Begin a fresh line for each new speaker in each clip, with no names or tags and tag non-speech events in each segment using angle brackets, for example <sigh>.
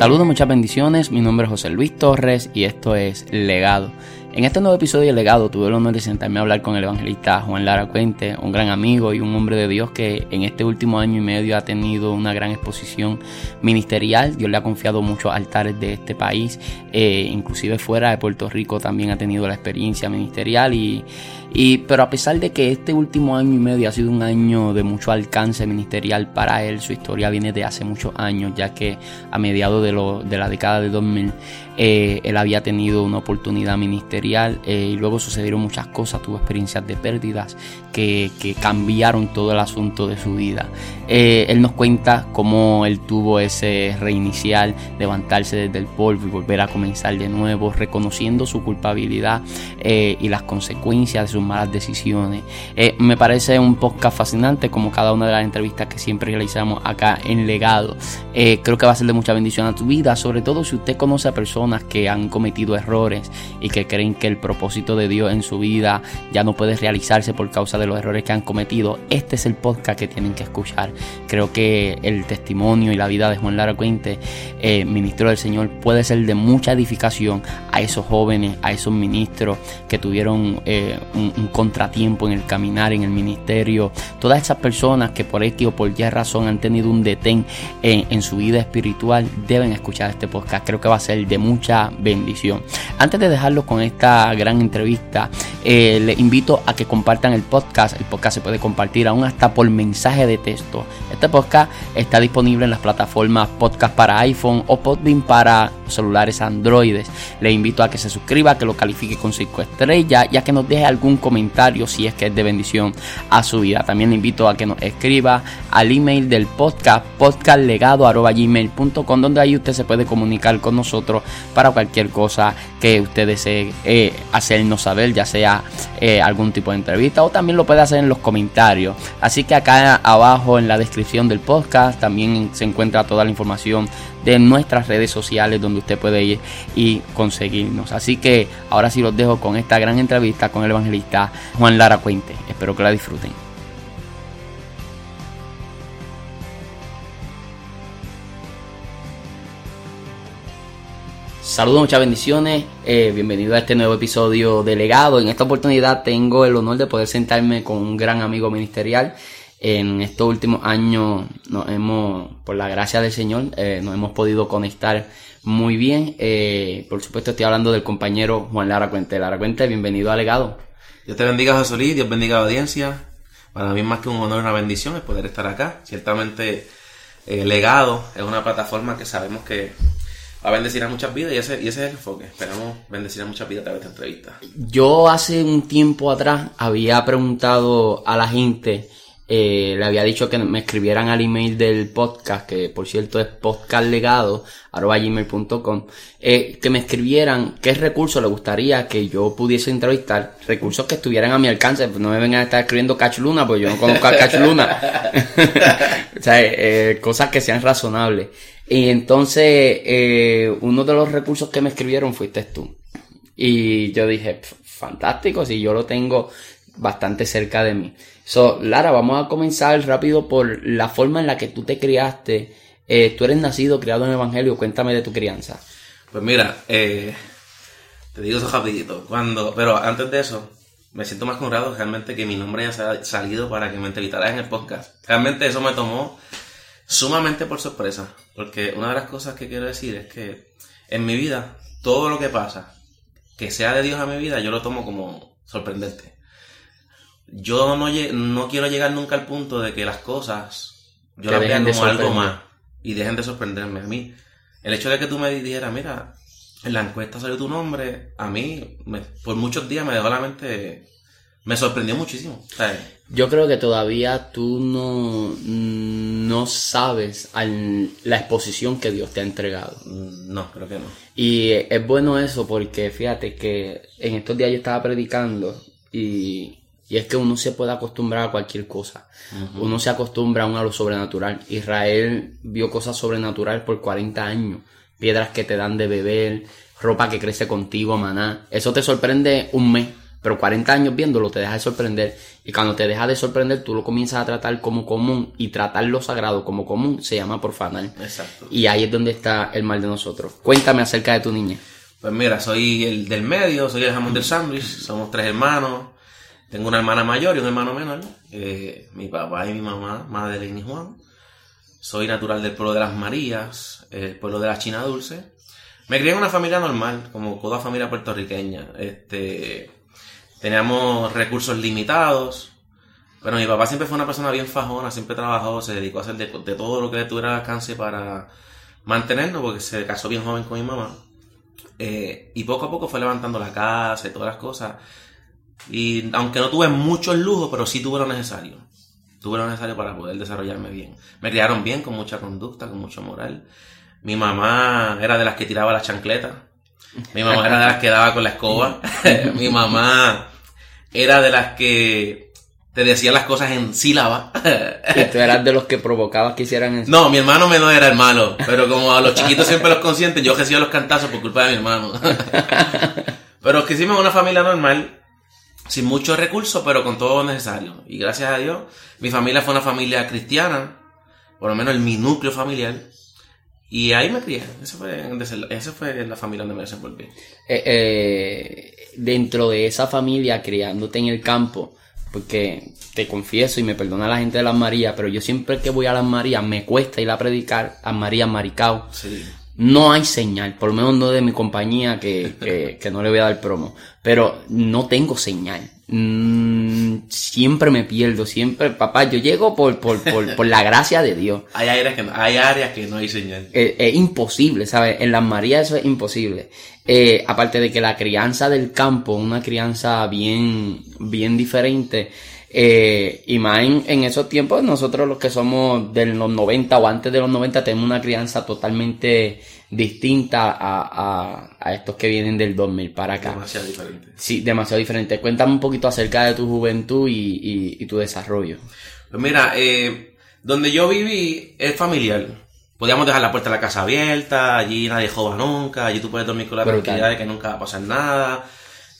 Saludos, muchas bendiciones. Mi nombre es José Luis Torres y esto es Legado. En este nuevo episodio de Legado tuve el honor de sentarme a hablar con el evangelista Juan Lara Cuente, un gran amigo y un hombre de Dios que en este último año y medio ha tenido una gran exposición ministerial. Dios le ha confiado muchos altares de este país, eh, inclusive fuera de Puerto Rico también ha tenido la experiencia ministerial y, y pero a pesar de que este último año y medio ha sido un año de mucho alcance ministerial para él, su historia viene de hace muchos años, ya que a mediados de, lo, de la década de 2000 eh, él había tenido una oportunidad ministerial eh, y luego sucedieron muchas cosas, tuvo experiencias de pérdidas que, cambiaron todo el asunto de su vida. Eh, él nos cuenta cómo él tuvo ese reinicial, levantarse desde el polvo y volver a comenzar de nuevo, reconociendo su culpabilidad y las consecuencias de sus malas decisiones. me parece un podcast fascinante como cada una de las entrevistas que siempre realizamos acá en Legado. creo que va a ser de mucha bendición a tu vida, sobre todo si usted conoce a personas que han cometido errores y que creen que el propósito de Dios en su vida ya no puede realizarse por causa de los errores que han cometido, este es el podcast que tienen que escuchar. Creo que el testimonio y la vida de Juan Lara Cuente, eh, ministro del Señor, puede ser de mucha edificación a esos jóvenes, a esos ministros que tuvieron eh, un, contratiempo en el caminar, en el ministerio. Todas esas personas que por X o por Y razón han tenido un detén en, en su vida espiritual deben escuchar este podcast. Creo que va a ser de mucha bendición. Antes de dejarlo con esta gran entrevista, eh, les invito a que compartan el podcast. El podcast se puede compartir aún hasta por mensaje de texto. Este podcast está disponible en las plataformas podcast para iPhone o Podbean para celulares androides. Le invito a que se suscriba, que lo califique con 5 estrellas y a que nos deje algún comentario si es que es de bendición a su vida. También le invito a que nos escriba al email del podcast podcastlegado.gmail.com donde ahí usted se puede comunicar con nosotros para cualquier cosa que usted desee eh, hacernos saber, ya sea eh, algún tipo de entrevista o también lo puede hacer en los comentarios. Así que acá abajo en la descripción del podcast también se encuentra toda la información de nuestras redes sociales donde usted puede ir y conseguirnos. Así que ahora sí los dejo con esta gran entrevista con el evangelista Juan Lara Cuente. Espero que la disfruten. Saludos, muchas bendiciones. Eh, bienvenido a este nuevo episodio de Legado. En esta oportunidad tengo el honor de poder sentarme con un gran amigo ministerial. En estos últimos años nos hemos, por la gracia del Señor, eh, nos hemos podido conectar muy bien. Eh, por supuesto estoy hablando del compañero Juan Lara Cuente. Lara Cuente, bienvenido a Legado.
Dios te bendiga, José Luis. Dios bendiga a la audiencia. Para mí más que un honor y una bendición es poder estar acá. Ciertamente, Legado es una plataforma que sabemos que a bendecir a muchas vidas y ese, es el enfoque. Esperamos bendecir a muchas vidas a través de esta entrevista.
Yo hace un tiempo atrás había preguntado a la gente, eh, le había dicho que me escribieran al email del podcast, que por cierto es podcastlegado.gmail.com, eh, que me escribieran qué recursos le gustaría que yo pudiese entrevistar, recursos que estuvieran a mi alcance, no me vengan a estar escribiendo Cachuluna, pues yo no conozco a Cachuluna. <laughs> o sea, eh, cosas que sean razonables. Y entonces, eh, uno de los recursos que me escribieron fuiste tú. Y yo dije, fantástico, si yo lo tengo bastante cerca de mí. So, Lara, vamos a comenzar rápido por la forma en la que tú te criaste. Eh, tú eres nacido, criado en el Evangelio, cuéntame de tu crianza.
Pues mira, eh, te digo eso rapidito. Cuando, pero antes de eso, me siento más honrado realmente que mi nombre haya salido para que me entrevistaras en el podcast. Realmente eso me tomó sumamente por sorpresa, porque una de las cosas que quiero decir es que en mi vida, todo lo que pasa, que sea de Dios a mi vida, yo lo tomo como sorprendente. Yo no, no quiero llegar nunca al punto de que las cosas yo las vea como algo más y dejen de sorprenderme a mí. El hecho de que tú me dijeras, mira, en la encuesta salió tu nombre, a mí por muchos días me dejó la mente me sorprendió muchísimo.
Yo creo que todavía tú no, no sabes la exposición que Dios te ha entregado.
Mm, no, creo que no.
Y es bueno eso porque fíjate que en estos días yo estaba predicando y, es que uno se puede acostumbrar a cualquier cosa. Uno se acostumbra a lo sobrenatural. Israel vio cosas sobrenaturales por 40 años. Piedras que te dan de beber, ropa que crece contigo, maná. Eso te sorprende un mes pero 40 años viéndolo te deja de sorprender. Y cuando te deja de sorprender, tú lo comienzas a tratar como común y tratar lo sagrado como común se llama profanar.
Exacto.
Y ahí es donde está el mal de nosotros. Cuéntame acerca de tu niña.
Pues mira, soy el del medio, soy el jamón del sándwich, somos tres hermanos. Tengo una hermana mayor y un hermano menor. eh, mi papá y mi mamá, Madeleine y Juan. Soy natural del pueblo de las Marías, el pueblo de la China Dulce. Me crié en una familia normal, como toda familia puertorriqueña. Este, teníamos recursos limitados. Pero mi papá siempre fue una persona bien fajona, siempre trabajó, se dedicó a hacer de, de todo lo que tuviera al alcance para mantenernos, porque se casó bien joven con mi mamá. Eh, y poco a poco fue levantando la casa y todas las cosas. Y aunque no tuve muchos lujos, pero sí tuve lo necesario. Tuve lo necesario para poder desarrollarme bien. Me criaron bien, con mucha conducta, con mucho moral. Mi mamá era de las que tiraba las chancletas. Mi mamá era de las que daba con la escoba. <laughs> Mi mamá era de las que te decía las cosas en sílaba. <laughs>
Y tú eras de los que provocabas que hicieran eso.
No, mi hermano menor era el malo, pero como a los chiquitos siempre los consienten, yo recibía los cantazos por culpa de mi hermano. <laughs> pero que hicimos una familia normal, sin muchos recursos, pero con todo lo necesario. Y gracias a Dios, mi familia fue una familia cristiana, por lo menos el mi núcleo familiar. Y ahí me crié. Esa fue, esa fue la familia donde me desenvolví.
Eh, eh, dentro de esa familia, criándote en el campo, porque te confieso y me perdona la gente de las Marías, pero yo siempre que voy a las Marías me cuesta ir a predicar a María Maricao.
Sí.
No hay señal, por lo menos no de mi compañía que, que, que no le voy a dar promo, pero no tengo señal. Mm, siempre me pierdo, siempre, papá, yo llego por, por, por, por la gracia de Dios. <laughs>
Hay áreas que no, hay, áreas que no hay señal.
Es, es imposible, ¿sabes? En las Marías eso es imposible. Eh, aparte de que la crianza del campo, una crianza bien, bien diferente, eh, y más en, en, esos tiempos, nosotros los que somos de los 90 o antes de los 90 tenemos una crianza totalmente distinta a, a, a estos que vienen del 2000 para acá.
Demasiado diferente.
Sí, demasiado diferente. Cuéntame un poquito acerca de tu juventud y, y, y tu desarrollo.
Pues mira, eh, donde yo viví es familiar. Podíamos dejar la puerta de la casa abierta, allí nadie joda nunca, allí tú puedes dormir con la tranquilidad de que nunca va a pasar nada.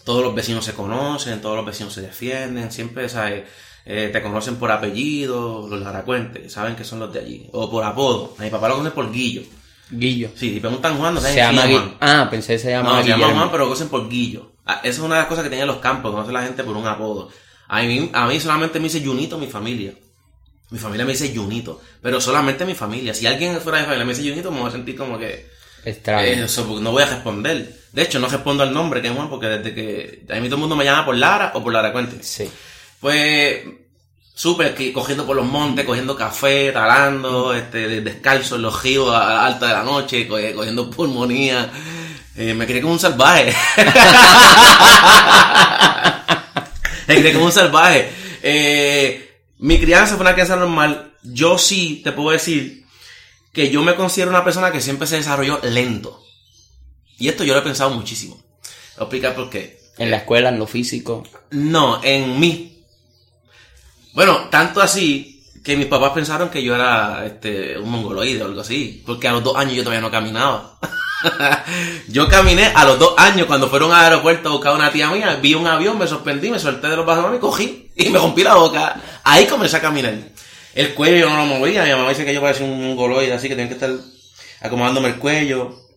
Todos los vecinos se conocen, todos los vecinos se defienden, siempre ¿sabes? Eh, te conocen por apellido, los laracuentes, saben que son los de allí. O por apodo. A mi papá lo conoce por Guillo.
Guillo.
Sí, si preguntan Juan, no
Se llama
quién es
Gui-
Juan.
Ah, pensé que se llamaba
No, se llama. Juan, pero lo conocen por Guillo. Ah, Esa es una de las cosas que tenían los campos, conoce la gente por un apodo. A mí, a mí solamente me dice Junito mi familia. Mi familia me dice Junito, pero solamente mi familia. Si alguien fuera de mi familia me dice Junito, me voy a sentir como que...
Extraño.
eh, no voy a responder. De hecho, no respondo al nombre que es Juan, porque desde que... A mí todo el mundo me llama por Lara o por Lara Cuente.
Sí.
Pues súper que cogiendo por los montes, cogiendo café, talando, este, de- descalzo en los ríos a la alta de la noche, co- cogiendo pulmonía. Eh, me crié como un salvaje. <laughs> me crié como un salvaje. Eh, mi crianza fue una crianza normal. Yo sí te puedo decir que yo me considero una persona que siempre se desarrolló lento. Y esto yo lo he pensado muchísimo. Voy a explicar por qué.
En la escuela, en lo físico.
No, en mí. Bueno, tanto así que mis papás pensaron que yo era este, un mongoloide o algo así. Porque a los dos años yo todavía no caminaba. <laughs> yo caminé a los dos años cuando fueron al aeropuerto a buscar a una tía mía. Vi un avión, me sorprendí, me solté de los brazos y cogí y me rompí la boca. Ahí comencé a caminar. El cuello yo no lo movía. Mi mamá dice que yo parecía un mongoloide, así que tenía que estar acomodándome el cuello.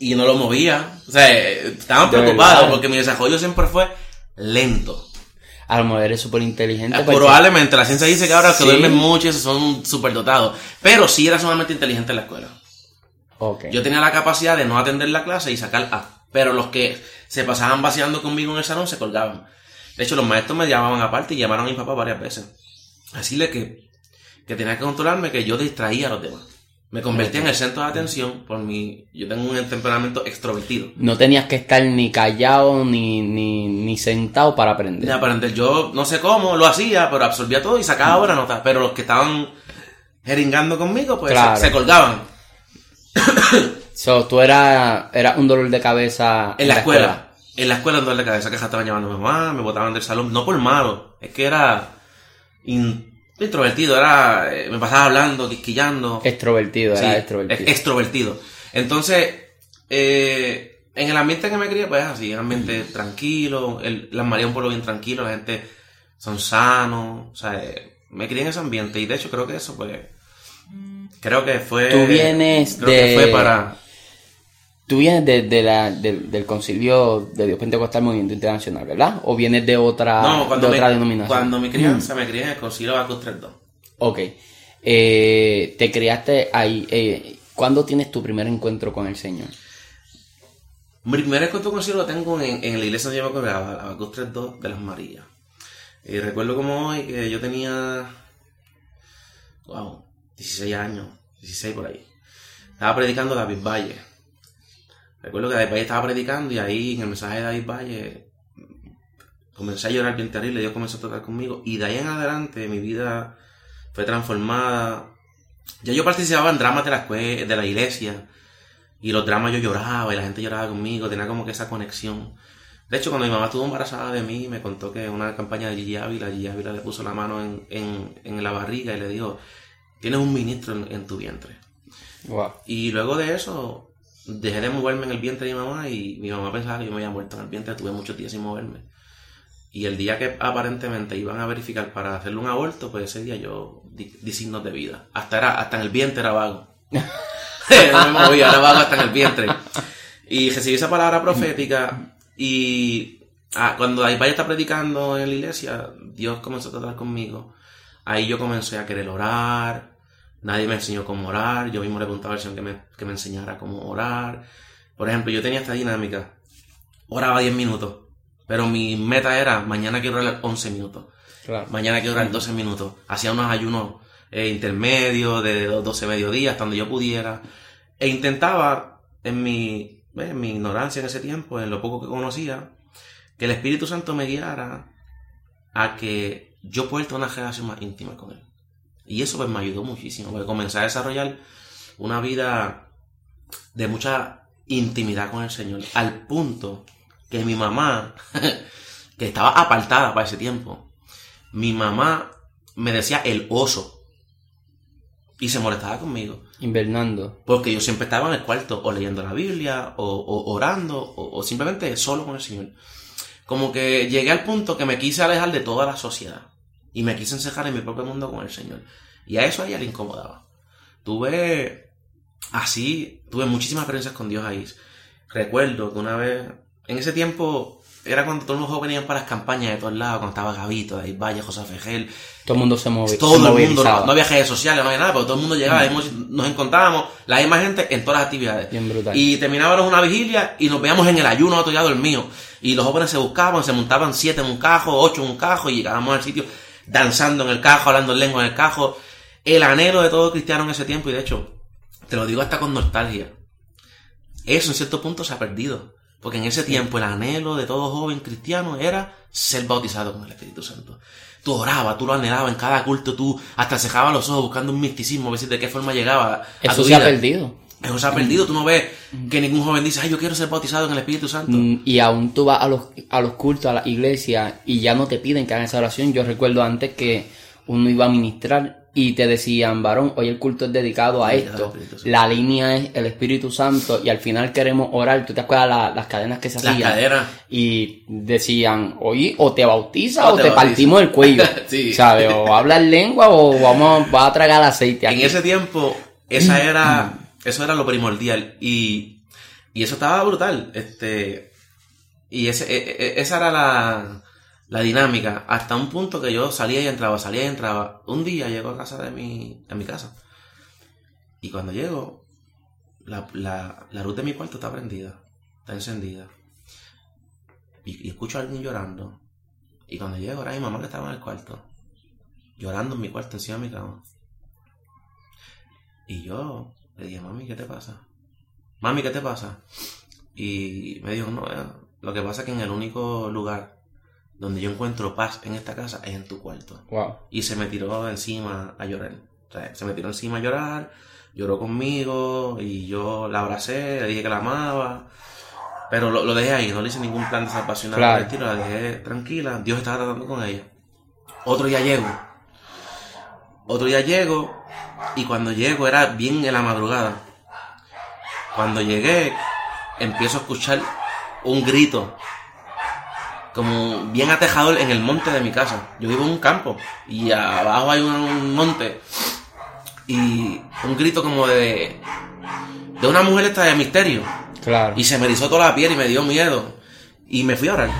Y no lo movía. O sea, eh, estaban preocupados porque mi desarrollo siempre fue lento.
A lo mejor eres súper inteligente.
Eh,
porque-
Probablemente, la ciencia dice que ahora los que
Sí.
duermen mucho y son súper dotados. Pero sí era sumamente inteligente en la escuela.
Ok.
Yo tenía la capacidad de no atender la clase y sacar A. Pero los que se pasaban vaciando conmigo en el salón se colgaban. De hecho, los maestros me llamaban aparte y llamaron a mi papá varias veces. Decirle que, que tenía que controlarme, que yo distraía a los demás. Me convertía en el centro de atención por mi... Yo tengo un temperamento extrovertido.
No tenías que estar ni callado ni, ni, ni sentado para aprender.
De aprender. Yo no sé cómo lo hacía, pero absorbía todo y sacaba buenas notas. Pero los que estaban jeringando conmigo, pues
Claro.
se, se colgaban. <coughs>
So, tú eras era un dolor de cabeza
En la escuela. En la escuela en dolor de cabeza que estaban llamando a mi mamá, me botaban del salón. No por malo, es que era in- introvertido, era eh, me pasaba hablando, quisquillando.
Extrovertido,
Sí,
era extrovertido.
ex- extrovertido. Entonces, eh, en el ambiente que me crié, pues así, un ambiente tranquilo, el, las María un pueblo bien tranquilo, la gente son sanos, o sea, eh, me crié en ese ambiente y de hecho creo que eso pues, creo que fue...
Tú vienes
creo
de...
que fue para...
Tú vienes de, de la, del, del concilio de Dios Pentecostal Movimiento Internacional, ¿verdad? ¿O vienes de otra,
No, cuando,
de
me,
otra denominación?
cuando mi crianza me crié en el Concilio Bacus 3.2.
Ok. Eh, te criaste ahí. Eh, ¿Cuándo tienes tu primer encuentro con el Señor?
Mi primer encuentro con el cielo lo tengo en, en la iglesia donde yo me la Bacus 3.2 de las Marías. Y recuerdo como hoy que yo tenía, wow, 16 años, 16 por ahí. Estaba predicando David Valle. Recuerdo que David Valle estaba predicando y ahí en el mensaje de David Valle comencé a llorar bien terrible, Dios comenzó a tratar conmigo y de ahí en adelante mi vida fue transformada. Ya yo participaba en dramas de la, escue- de la iglesia y los dramas yo lloraba y la gente lloraba conmigo, tenía como que esa conexión. De hecho, cuando mi mamá estuvo embarazada de mí, me contó que una campaña de Gigi Ávila, Gigi Ávila le puso la mano en, en, en la barriga y le dijo, tienes un ministro en, en tu vientre.
Wow.
Y luego de eso, dejé de moverme en el vientre de mi mamá y mi mamá pensaba que yo me había muerto en el vientre, tuve muchos días sin moverme. Y el día que aparentemente iban a verificar para hacerle un aborto, pues ese día yo di, di signos de vida. Hasta, era, hasta en el vientre era vago. <laughs> <laughs> no me movía, era vago hasta en el vientre. Y recibí esa palabra profética y ah, cuando David Valle está predicando en la iglesia, Dios comenzó a tratar conmigo. Ahí yo comencé a querer orar, nadie me enseñó cómo orar, yo mismo le preguntaba al Señor que me, que me enseñara cómo orar. Por ejemplo, yo tenía esta dinámica, oraba 10 minutos, pero mi meta era, mañana quiero orar 11 minutos,
Claro.
mañana quiero orar 12 minutos. Hacía unos ayunos eh, intermedios de 12 mediodías, hasta donde yo pudiera. E intentaba, en mi, en mi ignorancia en ese tiempo, en lo poco que conocía, que el Espíritu Santo me guiara a que yo pueda tener una relación más íntima con Él. Y eso pues me ayudó muchísimo, porque comencé a desarrollar una vida de mucha intimidad con el Señor, al punto que mi mamá, <laughs> que estaba apartada para ese tiempo, mi mamá me decía el oso y se molestaba conmigo.
Invernando.
Porque yo siempre estaba en el cuarto, o leyendo la Biblia, o, o orando, o, o simplemente solo con el Señor. Como que llegué al punto que me quise alejar de toda la sociedad. Y me quise encerrar en mi propio mundo con el Señor. Y a eso a ella le incomodaba. Tuve, así, tuve muchísimas experiencias con Dios ahí. Recuerdo que una vez, en ese tiempo, era cuando todos los jóvenes iban para las campañas de todos lados, cuando estaba Gavito, David Valle, José Fejel,
Todo el mundo se movió.
todo el mundo, no, no había redes sociales, no había nada, pero todo el mundo llegaba, hemos- nos encontrábamos, la misma gente en todas las actividades.
Bien brutal.
Y terminábamos una vigilia y nos veíamos en el ayuno, otro ya dormido. Y los jóvenes se buscaban, se montaban siete en un cajo, ocho en un cajo y llegábamos al sitio danzando en el cajo, hablando en lengua en el cajo. El anhelo de todo cristiano en ese tiempo, y de hecho, te lo digo hasta con nostalgia. Eso en cierto punto se ha perdido. Porque en ese tiempo el anhelo de todo joven cristiano era ser bautizado con el Espíritu Santo. Tú orabas, tú lo anhelabas en cada culto, tú hasta cerrabas los ojos buscando un misticismo, a ver si de qué forma llegaba a
Eso
tu
se ha perdido.
Eso se ha perdido. Tú no ves que ningún joven dice, ay, yo quiero ser bautizado en el Espíritu Santo.
Mm, Y aún tú vas a los, a los cultos, a la iglesia, y ya no te piden que hagan esa oración. Yo recuerdo antes que uno iba a ministrar y te decían, varón, hoy el culto es dedicado a
Sí,
esto. La línea es el Espíritu Santo y al final queremos orar. ¿Tú te acuerdas la- las cadenas que se
Las
hacían?
cadenas.
Y decían, oye, o te bautiza o,
O te bautiza.
partimos el cuello. <laughs>
Sí.
¿Sabes? O hablas lengua o vamos, vas a tragar aceite
En
aquí.
ese tiempo, esa era, <clears throat> eso era lo primordial. Y, y eso estaba brutal. Este, y ese, e- e- esa era la, la dinámica. Hasta un punto que yo salía y entraba, salía y entraba. Un día llego a casa de mi, a mi casa. Y cuando llego, la, la, luz de mi cuarto está prendida. Está encendida. Y, escucho a alguien llorando. Y cuando llego, era mi mamá que estaba en el cuarto. Llorando en mi cuarto, encima de mi cama. Y yo le dije, mami, ¿qué te pasa? Mami, ¿qué te pasa? Y me dijo, no, lo que pasa es que en el único lugar donde yo encuentro paz en esta casa es en tu cuarto.
Wow.
Y se me tiró encima a llorar. O sea, se me tiró encima a llorar, lloró conmigo y yo la abracé, le dije que la amaba. Pero lo, lo dejé ahí, no le hice ningún plan de salvación,
Claro.
la dejé tranquila. Dios estaba tratando con ella. Otro día llego. Otro día llego y cuando llego era bien en la madrugada. Cuando llegué, empiezo a escuchar un grito como bien atejador en el monte de mi casa. Yo vivo en un campo y abajo hay un, monte y un grito como de de una mujer esta de misterio.
Claro.
Y se me erizó toda la piel y me dio miedo. Y me fui a orar.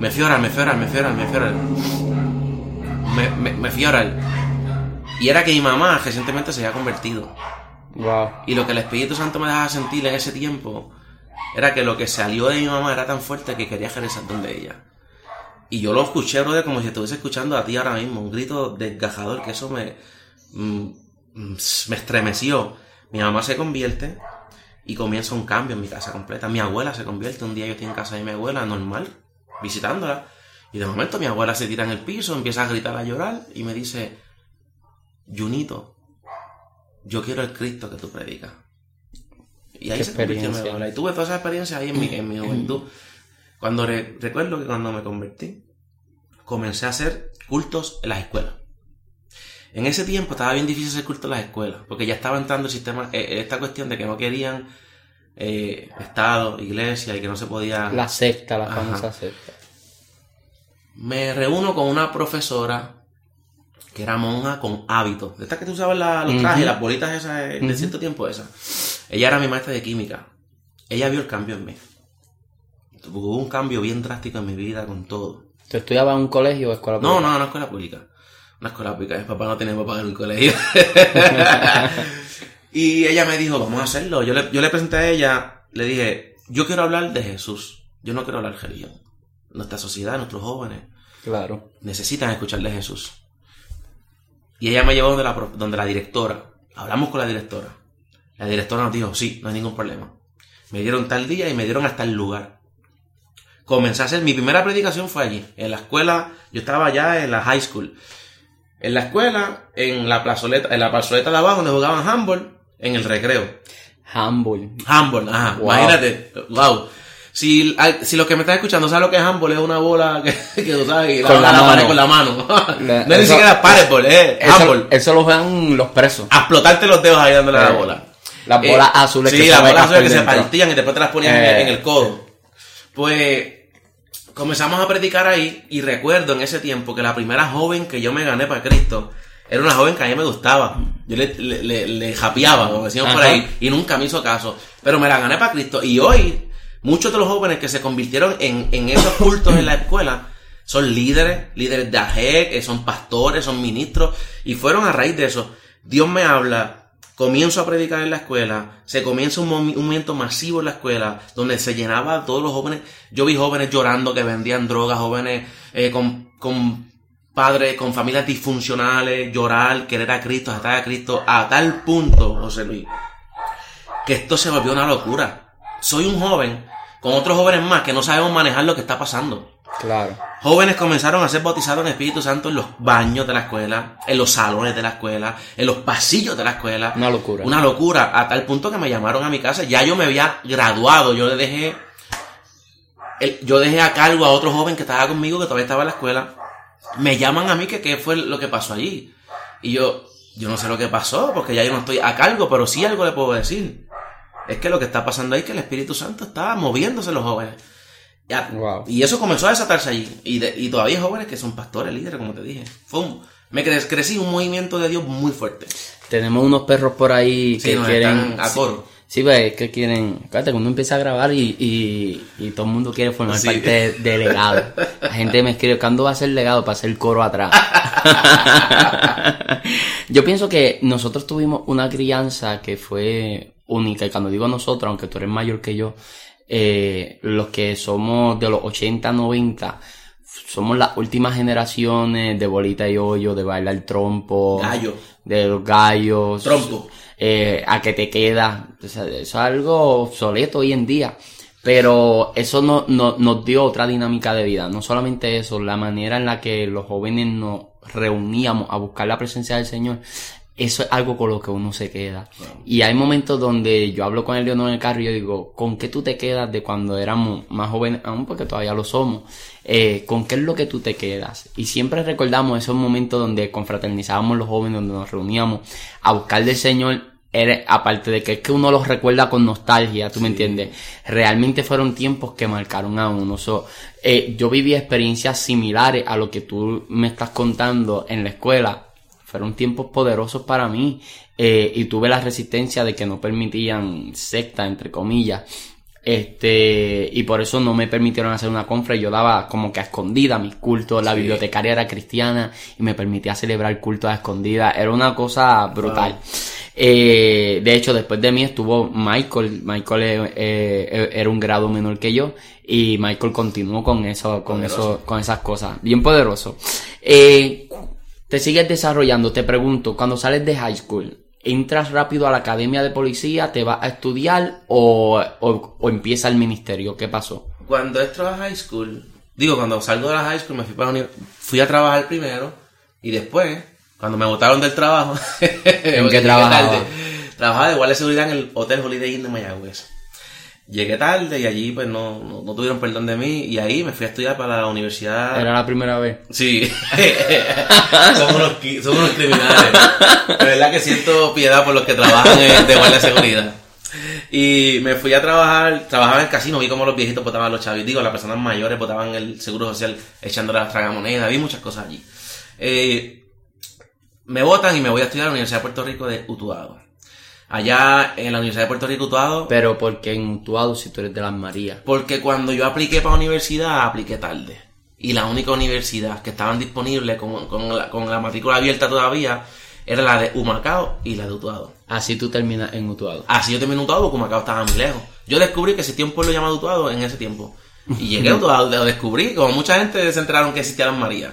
Me fui a orar, me fui a orar, me fui a orar, me fui a orar. Me, me, me fui a orar. Y era que mi mamá recientemente se había convertido.
Wow.
Y lo que el Espíritu Santo me dejaba sentir en ese tiempo era que lo que salió de mi mamá era tan fuerte que quería regresar donde ella. Y yo lo escuché, brother, como si estuviese escuchando a ti ahora mismo. Un grito desgajador que eso me, mm, mm, me estremeció. Mi mamá se convierte y comienza un cambio en mi casa completa. Mi abuela se convierte. Un día yo estoy en casa de mi abuela, normal, visitándola. Y de momento mi abuela se tira en el piso, empieza a gritar, a llorar y me dice, Junito, yo quiero el Cristo que tú predicas. Y ahí
Qué
se convirtió mi
experiencia.
abuela. Y tuve toda esa experiencia ahí en mi, en mi juventud. Cuando re- recuerdo que cuando me convertí, comencé a hacer cultos en las escuelas. En ese tiempo estaba bien difícil hacer cultos en las escuelas, porque ya estaba entrando el sistema, eh, esta cuestión de que no querían eh, Estado, iglesia y que no se podía...
La secta, la
Ajá.
famosa secta.
Me reúno con una profesora que era monja con hábitos. De estas que tú usabas la- los trajes,
Ujú.
las bolitas esas de,
Ujú.
cierto tiempo esas. Ella era mi maestra de química. Ella vio el cambio en mí. Hubo un cambio bien drástico en mi vida con todo.
¿Tú estudiabas en un colegio o escuela
No,
pública?
no, una escuela pública. Una escuela pública. Mi papá no tenía para pagar un colegio. <laughs> y ella me dijo, vamos a hacerlo. Yo le, yo le presenté a ella, le dije, yo quiero hablar de Jesús. Yo no quiero hablar de religión. Nuestra sociedad, nuestros jóvenes,
Claro.
necesitan escuchar de Jesús. Y ella me llevó donde la, donde la directora. Hablamos con la directora. La directora nos dijo, sí, no hay ningún problema. Me dieron tal día y me dieron hasta el lugar. Comencé a hacer, mi primera predicación fue allí, en la escuela, yo estaba ya en la high school. En la escuela, en la plazoleta, en la plazoleta de abajo donde jugaban handball, en el recreo.
Humble.
Handball, ajá,
Wow.
imagínate, wow. Si, hay- si los que me están escuchando saben lo que es handball, es una bola que, <laughs> que tú sabes, y la
Con la
la pared
mano.
con la mano. <laughs> No es ni siquiera paredball, es
Eso,
handball.
eso lo juegan los presos.
A explotarte los dedos ahí dándole a la
Eh,
bola.
Las bolas azules
sí,
que se
las bolas azules que se partían y después te las ponían en el-
Eh.
en el codo. Pues comenzamos a predicar ahí y recuerdo en ese tiempo que la primera joven que yo me gané para Cristo era una joven que a mí me gustaba. Yo le, le, le, le japeaba, como decíamos por ahí, y nunca me hizo caso. Pero me la gané para Cristo. Y hoy, muchos de los jóvenes que se convirtieron en, en esos cultos en la escuela son líderes, líderes de AGEC, son pastores, son ministros, y fueron a raíz de eso. Dios me habla, comienzo a predicar en la escuela, se comienza un, movi- un movimiento masivo en la escuela, donde se llenaba a todos los jóvenes. Yo vi jóvenes llorando que vendían drogas, jóvenes eh, con, con padres, con familias disfuncionales, llorar, querer a Cristo, aceptar a Cristo, a tal punto, José Luis, que esto se volvió una locura. Soy un joven con otros jóvenes más que no sabemos manejar lo que está pasando.
Claro.
Jóvenes comenzaron a ser bautizados en Espíritu Santo en los baños de la escuela, en los salones de la escuela, en los pasillos de la escuela.
Una locura.
Una locura, a tal punto que me llamaron a mi casa. Ya yo me había graduado, yo le dejé, el- yo dejé a cargo a otro joven que estaba conmigo, que todavía estaba en la escuela. Me llaman a mí que qué fue lo que pasó allí. Y yo, yo no sé lo que pasó, porque ya yo no estoy a cargo, pero sí algo le puedo decir. Es que lo que está pasando ahí es que el Espíritu Santo está moviéndose en los jóvenes. Ya,
Wow.
Y eso comenzó a desatarse allí. Y, de- y todavía hay jóvenes que son pastores, líderes, como te dije. Fue un- me cre- crecí un movimiento de Dios muy fuerte.
Tenemos unos perros por ahí
Sí,
que
nos
quieren.
están a coro.
Sí, pues es que quieren. Fíjate, cuando uno empieza a grabar y, y, y todo el mundo quiere formar
Sí.
parte de, de legado. <laughs> La gente me escribe, ¿cuándo va a ser legado para hacer coro atrás? <laughs> Yo pienso que nosotros tuvimos una crianza que fue única. Y cuando digo nosotros, aunque tú eres mayor que yo, eh, los que somos de los 80, 90, somos las últimas generaciones de bolita y hoyo, de bailar trompo,
Gallo.
de los gallos,
Trompo.
eh, a que te queda. O sea, eso es algo obsoleto hoy en día. Pero eso no, no- nos dio otra dinámica de vida. No solamente eso, la manera en la que los jóvenes nos reuníamos a buscar la presencia del Señor. Eso es algo con lo que uno se queda. Y hay momentos donde yo hablo con el Leonor en el carro y yo digo, ¿con qué tú te quedas de cuando éramos más jóvenes, aún porque todavía lo somos? Eh, ¿Con qué es lo que tú te quedas? Y siempre recordamos esos momentos donde confraternizábamos los jóvenes, donde nos reuníamos a buscar del Señor aparte de que es que uno los recuerda con nostalgia, tú me entiendes, realmente fueron tiempos que marcaron a uno. So, eh, yo viví experiencias similares a lo que tú me estás contando en la escuela. Fueron tiempos poderosos para mí eh, y tuve la resistencia de que no permitían secta, entre comillas. Este, y por eso no me permitieron hacer una confra. Yo daba como que a escondida mis cultos. La
Sí.
bibliotecaria era cristiana y me permitía celebrar cultos a escondida. Era una cosa brutal. Eh, de hecho, después de mí estuvo Michael. Michael eh, eh, era un grado menor que yo. Y Michael continuó con eso, con
Poderoso.
eso, con esas cosas. Bien poderoso. Te sigues desarrollando. Te pregunto, cuando sales de high school, ¿entras rápido a la academia de policía? ¿Te vas a estudiar? ¿O, o, o empieza el ministerio? ¿Qué pasó?
Cuando entro a high school, digo, cuando salgo de la high school me fui para la fui a trabajar primero y después, cuando me botaron del trabajo, <laughs> ¿en
qué trabajaba?
Trabajaba de guardia de seguridad en el Hotel Holiday Inn de Mayagüez. Llegué tarde y allí pues no, no, no tuvieron perdón de mí y ahí me fui a estudiar para la universidad.
Era la primera vez.
Sí, <laughs> somos unos, qui- somos unos criminales. De verdad que siento piedad por los que trabajan en- de guardia de seguridad. Y me fui a trabajar, trabajaba en el casino, vi cómo los viejitos botaban los chavitos, digo, las personas mayores botaban el seguro social echando las tragamonedas, vi muchas cosas allí. Eh, me votan y me voy a estudiar a la Universidad de Puerto Rico de Utuado. Allá en la Universidad de Puerto Rico Utuado,
Pero porque en Utuado si tú eres de las Marías.
porque cuando yo apliqué para universidad, apliqué tarde. Y la única universidad que estaban disponibles con, con la, con la matrícula abierta todavía era la de Humacao y la de Utuado.
Así tú terminas en Utuado.
Así yo terminé en Utuado porque Humacao estaba muy lejos. Yo descubrí que existía un pueblo llamado Utuado en ese tiempo. Y llegué a Utuado, lo descubrí, como mucha gente se enteraron que existía las Marías.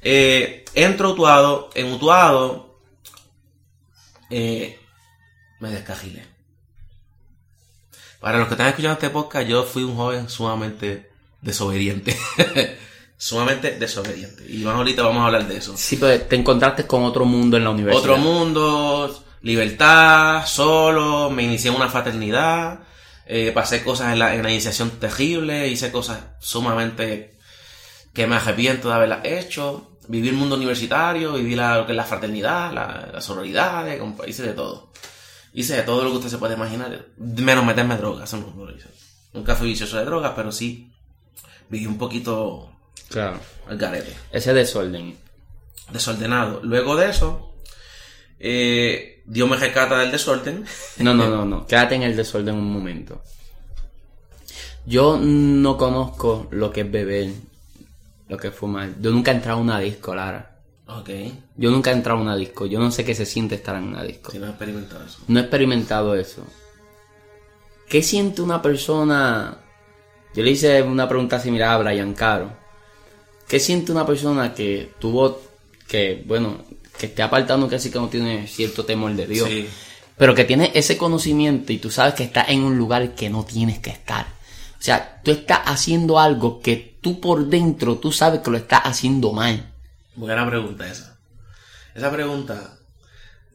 Eh, entro a Utuado, en Utuado eh, me descajilé. Para los que están escuchando este podcast, yo fui un joven sumamente desobediente. <laughs> sumamente desobediente. Y más ahorita vamos a hablar de eso.
Sí, pues te encontraste con otro mundo en la universidad.
Otro mundo, libertad, solo, me inicié en una fraternidad, eh, pasé cosas en la, en la iniciación terrible, hice cosas sumamente que me arrepiento de haberlas hecho, viví el mundo universitario, viví la, lo que es la fraternidad, la, la sororidad, hice de todo. Hice de todo lo que usted se puede imaginar, menos meterme drogas, eso no lo hice. Nunca fui vicioso de drogas, pero sí viví un poquito
Claro.
al garete
Ese desorden.
desordenado. Luego de eso, eh, Dios me rescata del desorden.
No, no, <laughs> no, no. Quédate en el desorden un momento. Yo no conozco lo que es beber, lo que es fumar. Yo nunca he entrado a una disco, Lara.
Ok,
Yo nunca he entrado a una disco. Yo no sé qué se siente estar en una disco.
no he experimentado eso.
No he experimentado eso. ¿Qué siente una persona? Yo le hice una pregunta similar a Brian Caro. ¿Qué siente una persona que tuvo, que, bueno, que esté apartando casi que no tiene cierto temor de Dios?
Sí.
Pero que tiene ese conocimiento y tú sabes que estás en un lugar que no tienes que estar. O sea, tú estás haciendo algo que tú por dentro, tú sabes que lo estás haciendo mal.
Buena pregunta esa. Esa pregunta,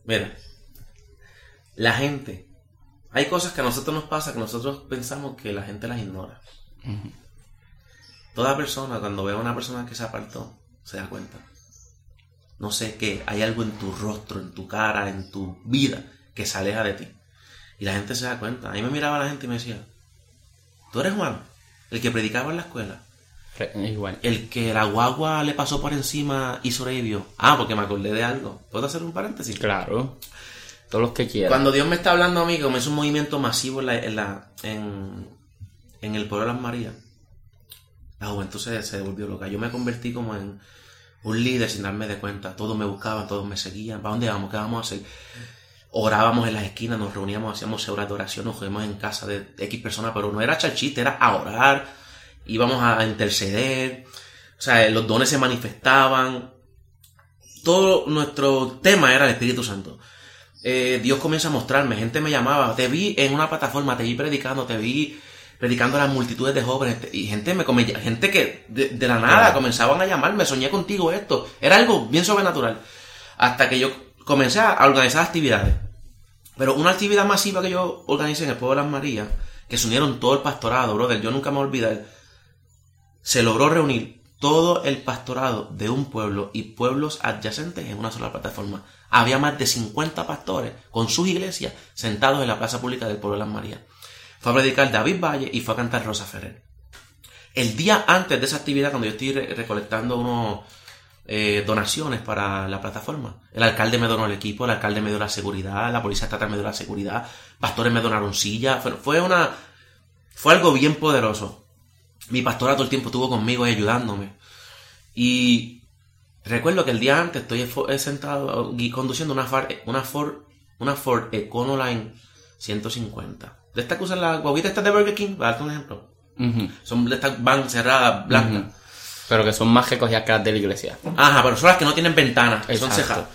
mira, la gente, hay cosas que a nosotros nos pasa que nosotros pensamos que la gente las ignora. Toda persona, cuando ve a una persona que se apartó, se da cuenta. No sé qué, hay algo en tu rostro, en tu cara, en tu vida, que se aleja de ti. Y la gente se da cuenta. A mí me miraba la gente y me decía, tú eres Juan, el que predicaba en la escuela.
Es igual.
El que la guagua le pasó por encima y sobrevivió. Ah, porque me acordé de algo. ¿Puedo hacer un paréntesis?
Claro. Todos los que quieran.
Cuando Dios me está hablando a mí, que comienza un movimiento masivo en, la, en, la- en, en el pueblo de las Marías, la juventud se, se volvió loca. Yo me convertí como en un líder sin darme de cuenta. Todos me buscaban, todos me seguían. ¿Para dónde vamos? ¿Qué vamos a hacer? Orábamos en las esquinas, nos reuníamos, hacíamos horas de oración, nos reuníamos en casa de X personas, pero no era chachiste, era a orar, íbamos a interceder, o sea, los dones se manifestaban. Todo nuestro tema era el Espíritu Santo eh, Dios comienza a mostrarme, gente me llamaba, te vi en una plataforma, te vi predicando, te vi predicando a las multitudes de jóvenes y gente me gente que de, de la nada
Claro.
comenzaban a llamarme, soñé contigo esto, era algo bien sobrenatural, hasta que yo comencé a organizar actividades. Pero una actividad masiva que yo organicé en el pueblo de las Marías, que se unieron todo el pastorado, brother, yo nunca me voy a olvidar, se logró reunir todo el pastorado de un pueblo y pueblos adyacentes en una sola plataforma. Había más de 50 pastores con sus iglesias sentados en la plaza pública del pueblo de las Marías. Fue a predicar David Valle y fue a cantar Rosa Ferrer. El día antes de esa actividad, cuando yo estoy recolectando eh, donaciones para la plataforma, el alcalde me donó el equipo, el alcalde me dio la seguridad, la policía estatal me dio la seguridad, pastores me donaron sillas, fue algo bien poderoso mi pastora todo el tiempo estuvo conmigo y ayudándome. Y recuerdo que el día antes estoy sentado y conduciendo una Ford, una Ford, una Ford Econoline 150. De estas que usan las guaguitas estas de Burger King, para darte un ejemplo. Son de estas van cerradas, blancas.
Pero que son más que acá de la iglesia.
Ajá, pero son las que no tienen ventanas, que son cejadas.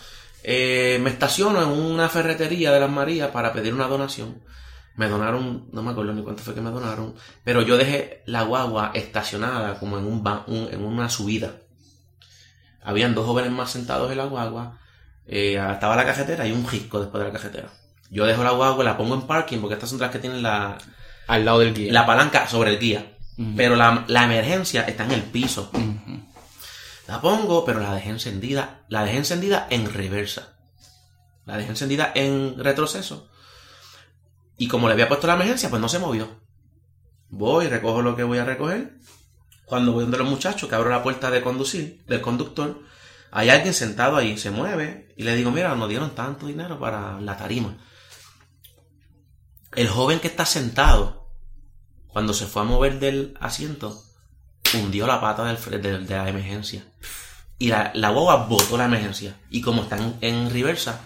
Eh, me estaciono en una ferretería de las Marías para pedir una donación me donaron, no me acuerdo ni cuánto fue que me donaron, pero yo dejé la guagua estacionada como en, un, en una subida. Habían dos jóvenes más sentados en la guagua, eh, estaba la cajetera y un risco después de la cajetera. Yo dejo la guagua, la pongo en parking, porque estas son las que tienen la...
Al lado del guía.
La palanca sobre el guía. Pero la, emergencia está en el piso. La pongo, pero la dejé encendida. La dejé encendida en reversa. La dejé encendida en retroceso. Y como le había puesto la emergencia, pues no se movió. Voy, recojo lo que voy a recoger. Cuando voy donde los muchachos, que abro la puerta de conducir, del conductor, hay alguien sentado ahí, se mueve, y le digo, mira, nos dieron tanto dinero para la tarima. El joven que está sentado, cuando se fue a mover del asiento, hundió la pata del, de, de la emergencia. Y la, la boba botó la emergencia. Y como está en, en reversa,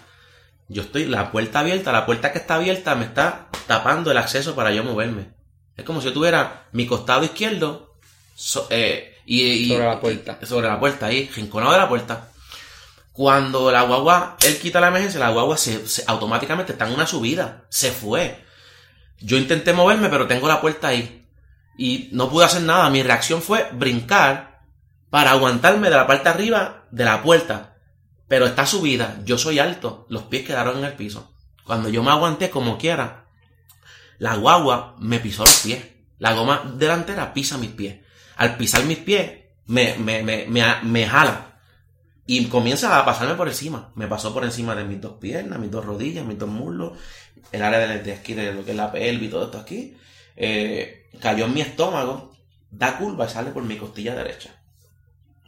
yo estoy, la puerta abierta, la puerta que está abierta me está tapando el acceso para yo moverme. Es como si yo tuviera mi costado izquierdo eh, y,
sobre la puerta.
sobre la puerta, ahí, rinconado de la puerta. Cuando la guagua, él quita la emergencia, la guagua se, automáticamente está en una subida. Se fue. Yo intenté moverme, pero tengo la puerta ahí. Y no pude hacer nada. Mi reacción fue brincar para aguantarme de la parte arriba de la puerta pero está subida, yo soy alto, los pies quedaron en el piso. Cuando yo me aguanté como quiera, la guagua me pisó los pies. La goma delantera pisa mis pies. Al pisar mis pies, me, me, me, me, jala. Y comienza a pasarme por encima. Me pasó por encima de mis dos piernas, mis dos rodillas, mis dos muslos, el área de, de aquí, de lo que es la pelvis todo esto aquí. Eh, cayó en mi estómago, da curva y sale por mi costilla derecha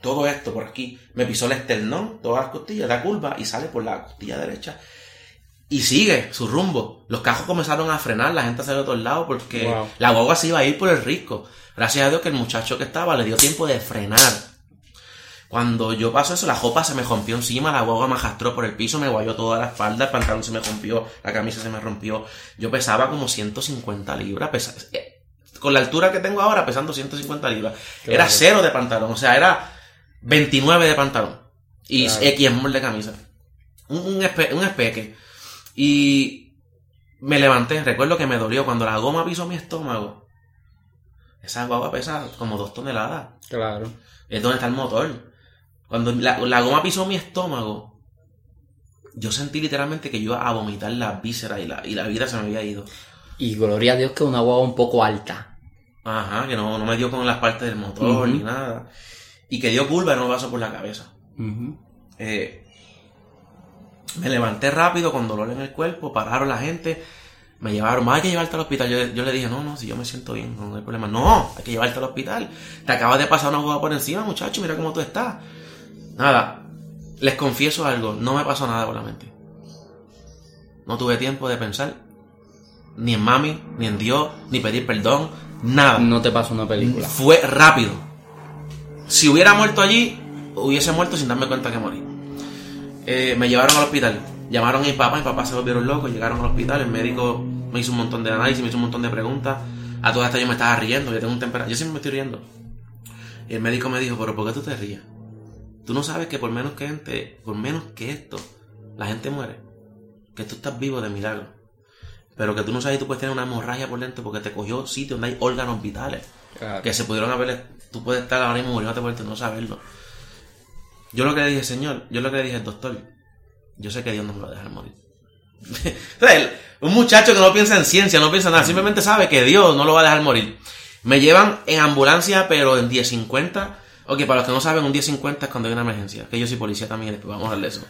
todo esto por aquí, me pisó el esternón, todas las costillas, da curva y sale por la costilla derecha. Y sigue su rumbo. Los cajos comenzaron a frenar, la gente salió de todos lados porque la guagua se iba a ir por el risco. Gracias a Dios que el muchacho que estaba le dio tiempo de frenar. Cuando yo paso eso, la jopa se me rompió encima, la guagua me arrastró por el piso, me guayó toda la espalda, el pantalón se me rompió, la camisa se me rompió. Yo pesaba como 150 libras, eh, con la altura que tengo ahora, pesando 150 libras. Era cero de pantalón, o sea, era 29 de pantalón. Y X de camisa. Un, un, espeque. Y me levanté. Recuerdo que me dolió cuando la goma pisó mi estómago. Esa guagua pesa como dos toneladas.
Claro.
Es donde está el motor. Cuando la, la goma pisó mi estómago, yo sentí literalmente que yo iba a vomitar la vísceras y la, y la vida se me había ido.
Y gloria a Dios que una guagua un poco alta.
Ajá, que no, no me dio con las partes del motor ni nada y que dio curva no me pasó por la cabeza. Eh, me levanté rápido con dolor en el cuerpo, pararon la gente, me llevaron, más hay que llevarte al hospital. Yo, le dije, no, no, si yo me siento bien, no hay problema. No, hay que llevarte al hospital. Te acabas de pasar una hueá por encima, muchacho, mira cómo tú estás. Nada, les confieso algo, no me pasó nada por la mente. No tuve tiempo de pensar ni en mami, ni en Dios, ni pedir perdón, nada.
No te pasó una película.
Fue rápido. Si hubiera muerto allí, hubiese muerto sin darme cuenta que morí. Eh, me llevaron al hospital. Llamaron a mi papá, mi papá se volvieron locos, llegaron al hospital, el médico me hizo un montón de análisis, me hizo un montón de preguntas. A todas estas yo me estaba riendo, yo tengo un temperamento, yo siempre me estoy riendo. Y el médico me dijo, pero ¿por qué tú te ríes? Tú no sabes que por menos que gente, por menos que esto, la gente muere. Que tú estás vivo de milagro. Pero que tú no sabes tú puedes tener una hemorragia por dentro porque te cogió sitio donde hay órganos vitales. Que se pudieron haber Tú puedes estar ahora mismo muriéndote por no saberlo. Yo lo que le dije, Señor, yo lo que le dije al doctor, yo sé que Dios no me va a dejar morir. <laughs> un muchacho que no piensa en ciencia, no piensa en nada, simplemente sabe que Dios no lo va a dejar morir. Me llevan en ambulancia, pero en 10.50 Ok, para los que no saben, un 1050 es cuando hay una emergencia. Que yo soy policía también, después vamos a hablar de eso.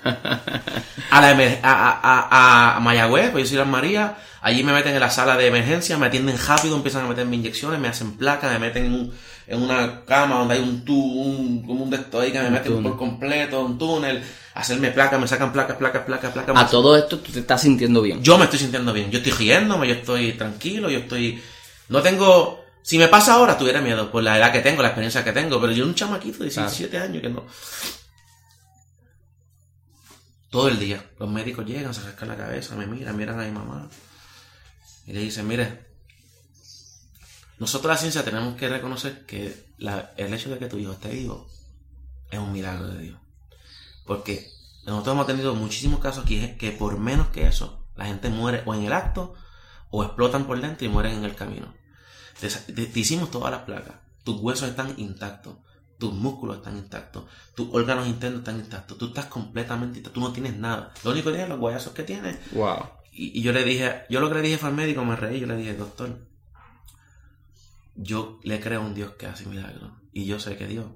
a, la emer- a, a, a, a Mayagüez, pues yo soy las María. Allí me meten en la sala de emergencia, me atienden rápido, empiezan a meterme inyecciones, me hacen placas, me meten en, un- en una cama donde hay un tu, un, como un de ahí que me meten
túnel.
por completo, un túnel, hacerme placas, me sacan placas, placas, placas, placas.
A todo esto tú te estás sintiendo bien.
Yo me estoy sintiendo bien. Yo estoy riéndome, yo estoy tranquilo, yo estoy. No tengo. Si me pasa ahora, tuviera miedo por la edad que tengo, la experiencia que tengo. Pero yo, un chamaquito de 17 años que no. Todo el día. Los médicos llegan, se rascan la cabeza, me miran, miran a mi mamá. Y le dicen: Mire, nosotros la ciencia tenemos que reconocer que la- el hecho de que tu hijo esté vivo es un milagro de Dios. Porque nosotros hemos tenido muchísimos casos aquí que por menos que eso, la gente muere o en el acto o explotan por dentro y mueren en el camino. Te, te- te hicimos todas las placas. Tus huesos están intactos. Tus músculos están intactos. Tus órganos internos están intactos. Tú estás completamente intacto. Tú no tienes nada. Lo único que tienes es los guayazos que tienes.
Wow.
Y, y yo le dije, yo lo que le dije fue al médico, me reí, yo le dije, doctor, yo le creo a un Dios que hace milagros. Y yo sé que Dios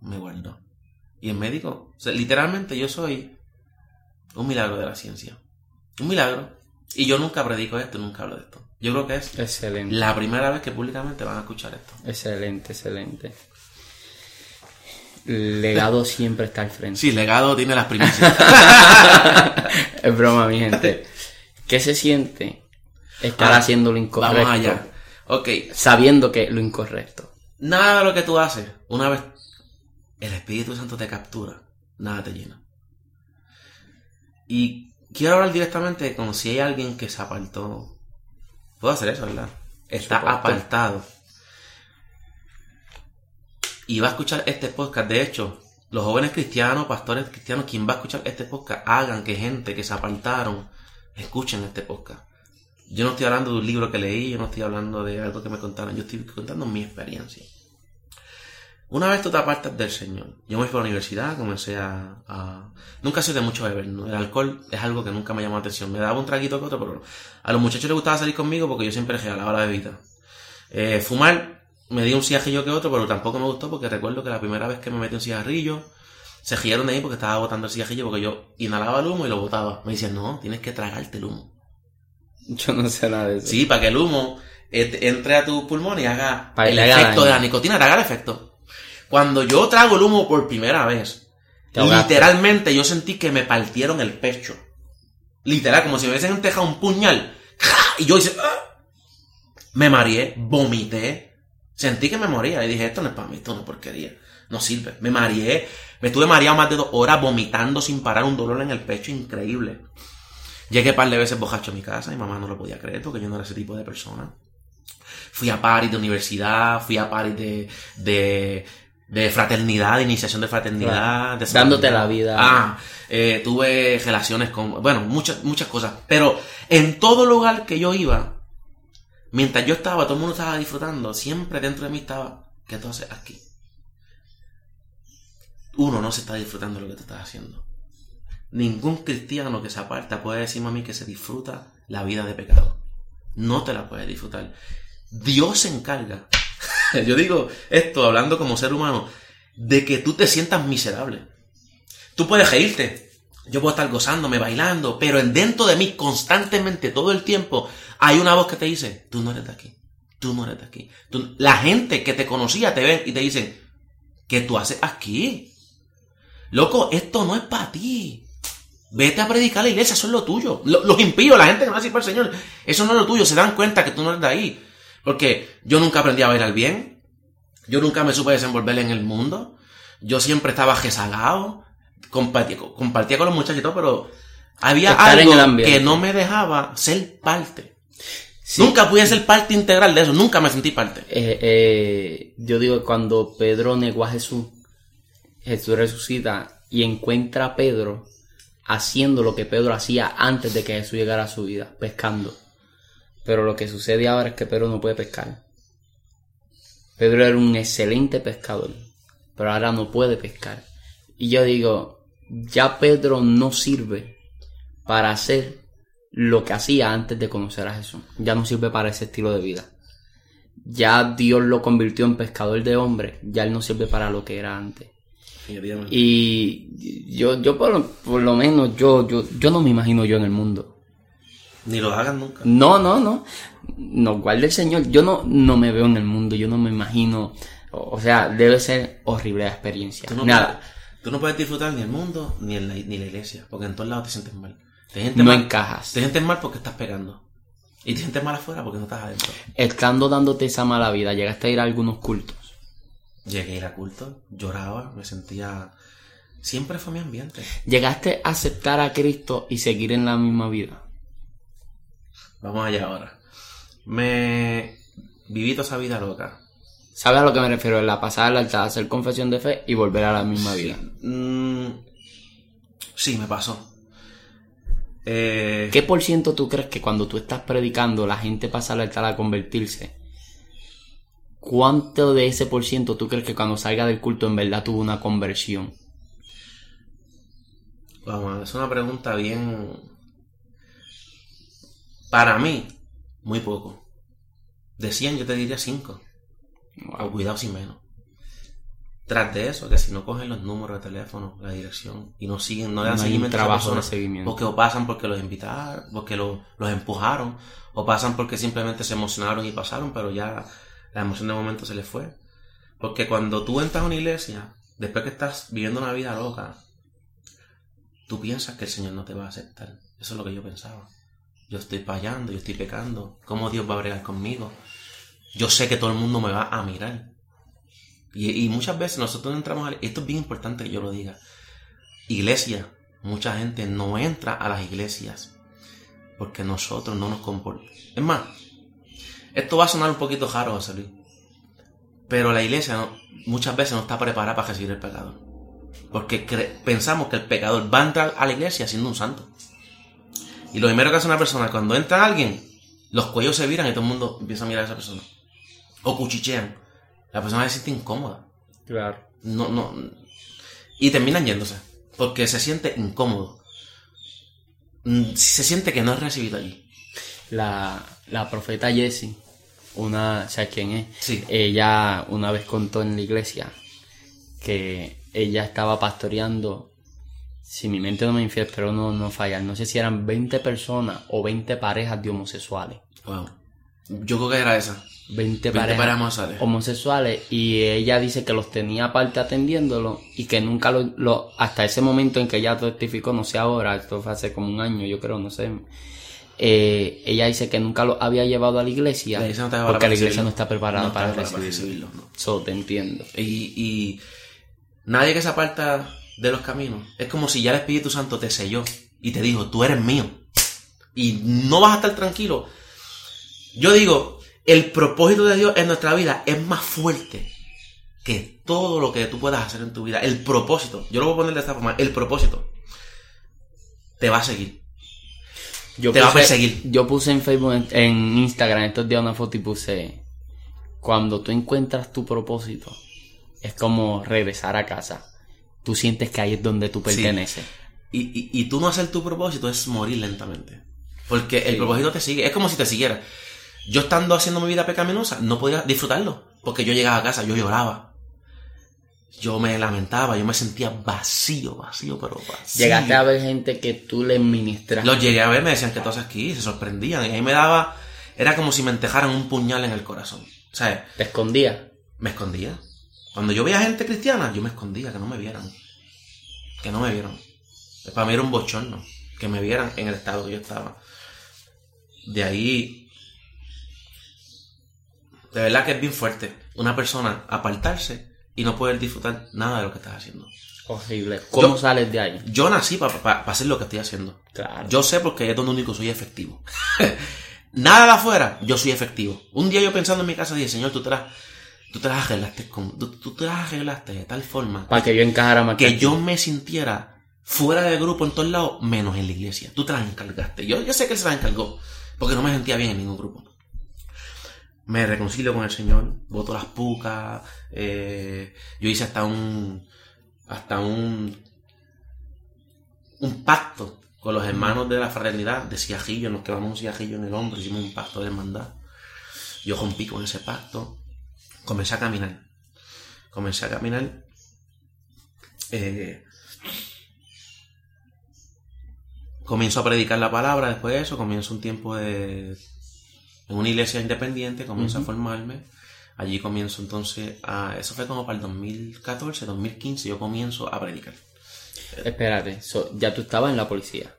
me guardó. Y el médico, o sea, literalmente yo soy un milagro de la ciencia. Un milagro. Y yo nunca predico esto, nunca hablo de esto. Yo creo que es
Excelente.
la primera vez que públicamente van a escuchar esto.
Excelente, excelente. El legado siempre está al frente.
Sí, legado tiene las primicias. <laughs>
Es broma, mi gente. ¿Qué se siente estar
Ah,
haciendo lo incorrecto?
Vamos allá. Ok,
Sabiendo que lo incorrecto.
Nada de lo que tú haces, una vez el Espíritu Santo te captura, nada te llena. Y quiero hablar directamente con si hay alguien que se apartó. Puedo hacer eso, ¿verdad? Está apartado. Y va a escuchar este podcast. De hecho, los jóvenes cristianos, pastores cristianos, quien va a escuchar este podcast, hagan que gente que se apartaron escuchen este podcast. Yo no estoy hablando de un libro que leí, yo no estoy hablando de algo que me contaron, yo estoy contando mi experiencia. Una vez tú te apartas del Señor, yo me fui a la universidad, comencé a... a- Nunca soy de mucho beber, ¿no? el alcohol es algo que nunca me llamó la atención, me daba un traguito que otro, pero a los muchachos les gustaba salir conmigo porque yo siempre regalaba la bebida. Eh, fumar, me di un cigarrillo que otro, pero tampoco me gustó porque recuerdo que la primera vez que me metí un cigarrillo, se giraron de ahí porque estaba botando el cigarrillo porque yo inhalaba el humo y lo botaba. Me decían, no, tienes que tragarte el humo.
Yo no sé nada de eso.
Sí, para que el humo entre a tu pulmón y haga
Para
el efecto
daño.
de la nicotina, te haga el efecto. Cuando yo trago el humo por primera vez, literalmente yo sentí que me partieron el pecho. Literal, como si me hubiesen dejado un puñal. ¡Ja! Y yo hice... ¡ah! Me mareé, vomité. Sentí que me moría y dije, esto no es para mí, esto no es porquería. No sirve. Me mareé. Me estuve mareado más de dos horas vomitando sin parar un dolor en el pecho increíble. Llegué un par de veces bojacho a mi casa, mi mamá no lo podía creer porque yo no era ese tipo de persona. Fui a paris de universidad, fui a paris de, de, de fraternidad, de iniciación de fraternidad. de
Dándote la vida.
Ah, eh, tuve relaciones con, bueno, muchas, muchas cosas. Pero en todo lugar que yo iba, mientras yo estaba, todo el mundo estaba disfrutando, siempre dentro de mí estaba, ¿qué tú haces aquí? Uno no se está disfrutando de lo que tú estás haciendo. Ningún cristiano que se aparta puede decirme a mí que se disfruta la vida de pecado. No te la puedes disfrutar. Dios se encarga. <laughs> Yo digo esto hablando como ser humano, de que tú te sientas miserable. Tú puedes reírte. Yo puedo estar gozándome, bailando, pero en dentro de mí constantemente, todo el tiempo, hay una voz que te dice, tú no eres de aquí. Tú no eres de aquí. La gente que te conocía te ven y te dicen, ¿qué tú haces aquí? Loco, esto no es para ti. Vete a predicar a la iglesia, eso es lo tuyo. Lo- Los impíos, la gente que no para el Señor, eso no es lo tuyo. Se dan cuenta que tú no eres de ahí. Porque yo nunca aprendí a bailar bien. Yo nunca me supe desenvolver en el mundo. Yo siempre estaba rezagado. Compartía, compartía con los muchachos y todo, pero había algo que no me dejaba ser parte.
Sí.
Nunca pude ser parte integral de eso. Nunca me sentí parte.
Eh, eh, yo digo que cuando Pedro negó a Jesús, Jesús resucita y encuentra a Pedro haciendo lo que Pedro hacía antes de que Jesús llegara a su vida, pescando. Pero lo que sucede ahora es que Pedro no puede pescar. Pedro era un excelente pescador, pero ahora no puede pescar. Y yo digo, ya Pedro no sirve para hacer lo que hacía antes de conocer a Jesús. Ya no sirve para ese estilo de vida. ya Dios lo convirtió en pescador de hombres, ya él no sirve para lo que era antes. Y yo, yo por, por, lo menos, yo, yo, yo no me imagino yo en el mundo.
Ni lo hagan nunca.
No, no, no. Nos guarde el Señor. Yo no, no me veo en el mundo, yo no me imagino. O, sea, debe ser horrible la experiencia. Nada.
tú no puedes disfrutar ni el mundo ni, la, ni la iglesia, porque en todos lados te sientes mal. Te
no encajas.
Te sientes mal porque estás pegando. Y te sientes mal afuera porque no estás adentro.
Estando dándote esa mala vida, llegaste a ir a algunos cultos.
Llegué a ir a cultos, lloraba, me sentía... Siempre fue mi ambiente.
¿Llegaste a aceptar a Cristo y seguir en la misma vida?
Vamos allá ahora. Me viví toda esa vida loca.
¿Sabes a lo que me refiero? En la pasada al altar, hacer confesión de fe y volver a la misma vida.
Mm, sí, me pasó.
Eh, ¿Qué por ciento tú crees que cuando tú estás predicando la gente pasa al altar a convertirse? ¿Cuánto de ese por ciento tú crees que cuando salga del culto en verdad tuvo una conversión?
Vamos, es una pregunta bien... Para mí, muy poco. De 100 yo te diría 5. O cuidado sin menos. Tras de eso, que si no cogen los números de teléfono, la dirección, y no siguen, no le dan seguimiento
trabajo de seguimiento.
Porque o pasan porque los invitaron, porque los empujaron, o pasan porque simplemente se emocionaron y pasaron, pero ya la emoción de momento se les fue. Porque cuando tú entras a una iglesia, después que estás viviendo una vida loca, tú piensas que el Señor no te va a aceptar. Eso es lo que yo pensaba. Yo estoy fallando, yo estoy pecando. ¿Cómo Dios va a bregar conmigo? Yo sé que todo el mundo me va a mirar. Y, muchas veces nosotros entramos a... Esto es bien importante que yo lo diga. Iglesia, mucha gente no entra a las iglesias porque nosotros no nos comportamos. Es más, esto va a sonar un poquito raro, José Luis. Pero la iglesia muchas veces no está preparada para recibir el pecador. Porque pensamos que el pecador va a entrar a la iglesia siendo un santo. Y lo primero que hace una persona, cuando entra alguien, los cuellos se viran y todo el mundo empieza a mirar a esa persona. O cuchichean. La persona se siente incómoda.
Claro.
No, no. Y terminan yéndose. Porque se siente incómodo. Mm, se siente que no es recibido allí.
La, la profeta Jessie una, ¿sabes quién es?
Sí.
Ella una vez contó en la iglesia que ella estaba pastoreando, si mi mente no me infiel, pero no, no falla, no sé si eran 20 personas o 20 parejas de homosexuales.
Wow. Yo creo que era esa.
20, parejas, homosexuales. y ella dice que los tenía aparte atendiéndolo y que nunca lo, hasta ese momento en que ella testificó, no sé ahora, esto fue hace como un año yo creo, no sé, eh, ella dice que nunca lo había llevado a la iglesia, porque la iglesia no está preparada para, recibirlo. Eso te entiendo.
Y, nadie que se aparta de los caminos. Es como si ya el Espíritu Santo te selló y te dijo, tú eres mío. Y no vas a estar tranquilo. Yo digo, el propósito de Dios en nuestra vida es más fuerte que todo lo que tú puedas hacer en tu vida. El propósito, yo lo voy a poner de esta forma, el propósito te va a seguir.
Yo te va a perseguir. Yo puse en Facebook, en Instagram estos días una foto y puse, cuando tú encuentras tu propósito, es como regresar a casa. Tú sientes que ahí es donde tú perteneces.
Y, y, tú no hacer tu propósito es morir lentamente. Porque el propósito te sigue. Es como si te siguiera. Yo estando haciendo mi vida pecaminosa, no podía disfrutarlo. Porque yo llegaba a casa, yo lloraba yo me lamentaba, yo me sentía vacío, vacío, pero vacío.
Llegaste a ver gente que tú le ministras.
Los llegué a ver, me decían que tú haces aquí, se sorprendían. Y ahí me daba, era como si me entejaran un puñal en el corazón. ¿Sabes?
¿Te escondía?
Me escondía. Cuando yo veía gente cristiana, yo me escondía, que no me vieran. Que no me vieran. Para mí era un bochorno, que me vieran en el estado que yo estaba. De ahí, de verdad que es bien fuerte. Una persona apartarse y no poder disfrutar nada de lo que estás haciendo.
Horrible. ¿Cómo sales de ahí?
Yo nací para hacer lo que estoy haciendo.
Claro.
Yo sé porque es donde único soy efectivo. <laughs> nada de afuera, yo soy efectivo. Un día yo pensando en mi casa dije, Señor, tú te las, tú te las arreglaste con, tú, te las arreglaste de tal forma.
Para que yo más.
Que yo me sintiera fuera del grupo en todos lados, menos en la iglesia. Tú te las encargaste. Yo, yo sé que él se las encargó. Porque no me sentía bien en ningún grupo me reconcilio con el Señor, voto las pucas, eh, yo hice hasta un, hasta un, un pacto con los hermanos de la fraternidad de Ciajillo, nos quedamos un Ciajillo en el hombro, hicimos un pacto de hermandad. Yo rompí con ese pacto. Comencé a caminar. Comencé a caminar. Eh, comienzo a predicar la palabra después de eso. Comienzo un tiempo de. En una iglesia independiente. Comienzo a formarme. Allí comienzo entonces a. Eso fue como para el 2014, 2015. Yo comienzo a predicar.
Espérate, so, ya tú estabas en la policía.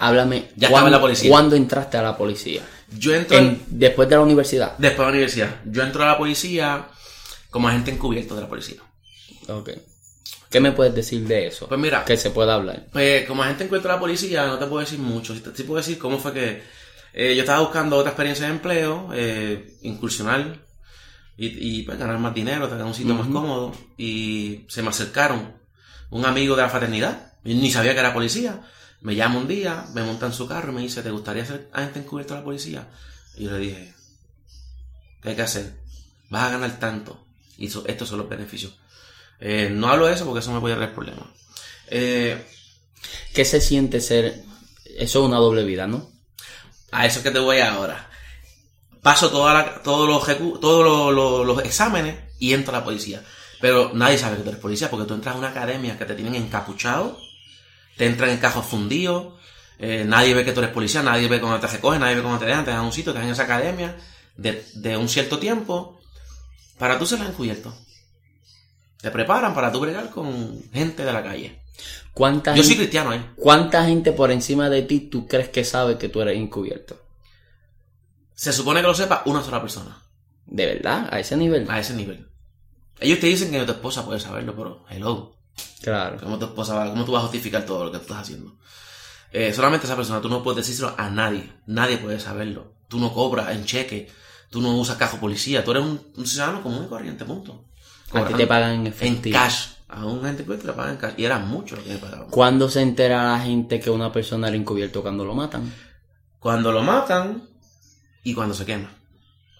Háblame.
Ya estaba
¿cuándo-
en la policía.
¿Cuándo entraste a la policía?
Yo entro.
En- después de la universidad.
Después de la universidad. Yo entro a la policía como agente encubierto de la policía.
Ok. ¿Qué me puedes decir de eso?
Pues mira.
Que se pueda hablar.
Pues como agente encubierto de la policía, no te puedo decir mucho. Sí, te- sí puedo decir cómo fue que eh, yo estaba buscando otra experiencia de empleo, eh, incursionar y, y, pues, ganar más dinero, tener un sitio más cómodo. Y se me acercaron un amigo de la fraternidad, y ni sabía que era policía. Me llama un día, me monta en su carro y me dice, ¿te gustaría ser agente encubierto de la policía? Y yo le dije, ¿qué hay que hacer? Vas a ganar tanto. Y eso- estos son los beneficios. Eh, no hablo de eso porque eso me puede traer problemas. Eh,
¿Qué se siente ser... Eso es una doble vida, ¿no?
A eso es que te voy ahora. Paso toda la- todos, los, todos los, los- los exámenes y entro a la policía. Pero nadie sabe que tú eres policía porque tú entras a una academia que te tienen encapuchado, te entran en cajos fundidos, eh, nadie ve que tú eres policía, nadie ve cómo te recogen, nadie ve cómo te dejan, te dan a un sitio, te dan en esa academia de, de un cierto tiempo para tú ser encubierto. Te preparan para tú bregar con gente de la calle.
¿Cuánta,
Yo soy
gente,
cristiano, ¿eh?
¿Cuánta gente por encima de ti tú crees que sabe que tú eres encubierto?
Se supone que lo sepa una sola persona.
¿De verdad? ¿A ese nivel?
a ese nivel. Ellos te dicen que tu esposa puede saberlo, pero hello.
Claro.
¿Cómo tu esposa va, cómo tú vas a justificar todo lo que tú estás haciendo? Eh, solamente esa persona, tú no puedes decírselo a nadie. Nadie puede saberlo. Tú no cobras en cheque. Tú no usas cajo policía. Tú eres un, un ciudadano común y corriente, punto.
A ti te pagan en
cash. A un gente que le pagan en cash. Y era mucho lo que me pagaban.
¿Cuándo se entera la gente que una persona era encubierto cuando lo matan?
Cuando lo matan y cuando se quema.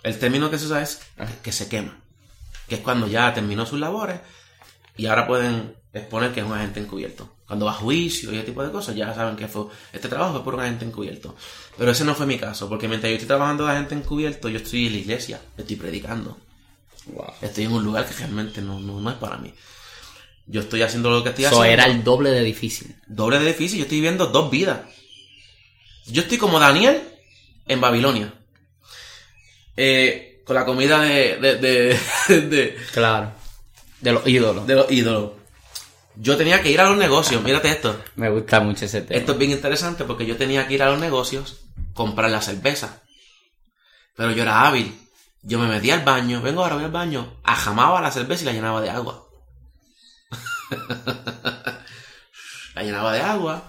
El término que se usa es que se quema. Que es cuando ya terminó sus labores y ahora pueden exponer que es un agente encubierto. Cuando va a juicio y ese tipo de cosas, ya saben que fue este trabajo fue por un agente encubierto. Pero ese no fue mi caso, porque mientras yo estoy trabajando de agente encubierto, yo estoy en la iglesia, estoy predicando.
Wow.
Estoy en un lugar que realmente no, no, no es para mí. Yo estoy haciendo lo que estoy
Eso
haciendo.
era el doble de difícil.
Doble de difícil, yo estoy viviendo dos vidas. Yo estoy como Daniel en Babilonia. Eh, con la comida de, de, de, <laughs> de,
Claro. De los ídolos.
de los ídolos. Yo tenía que ir a los negocios, mírate esto.
Me gusta mucho ese tema.
Esto es bien interesante porque yo tenía que ir a los negocios, comprar la cerveza. Pero yo era hábil. Yo me metía al baño, vengo ahora, voy al baño, ajamaba la cerveza y la llenaba de agua. <laughs> la llenaba de agua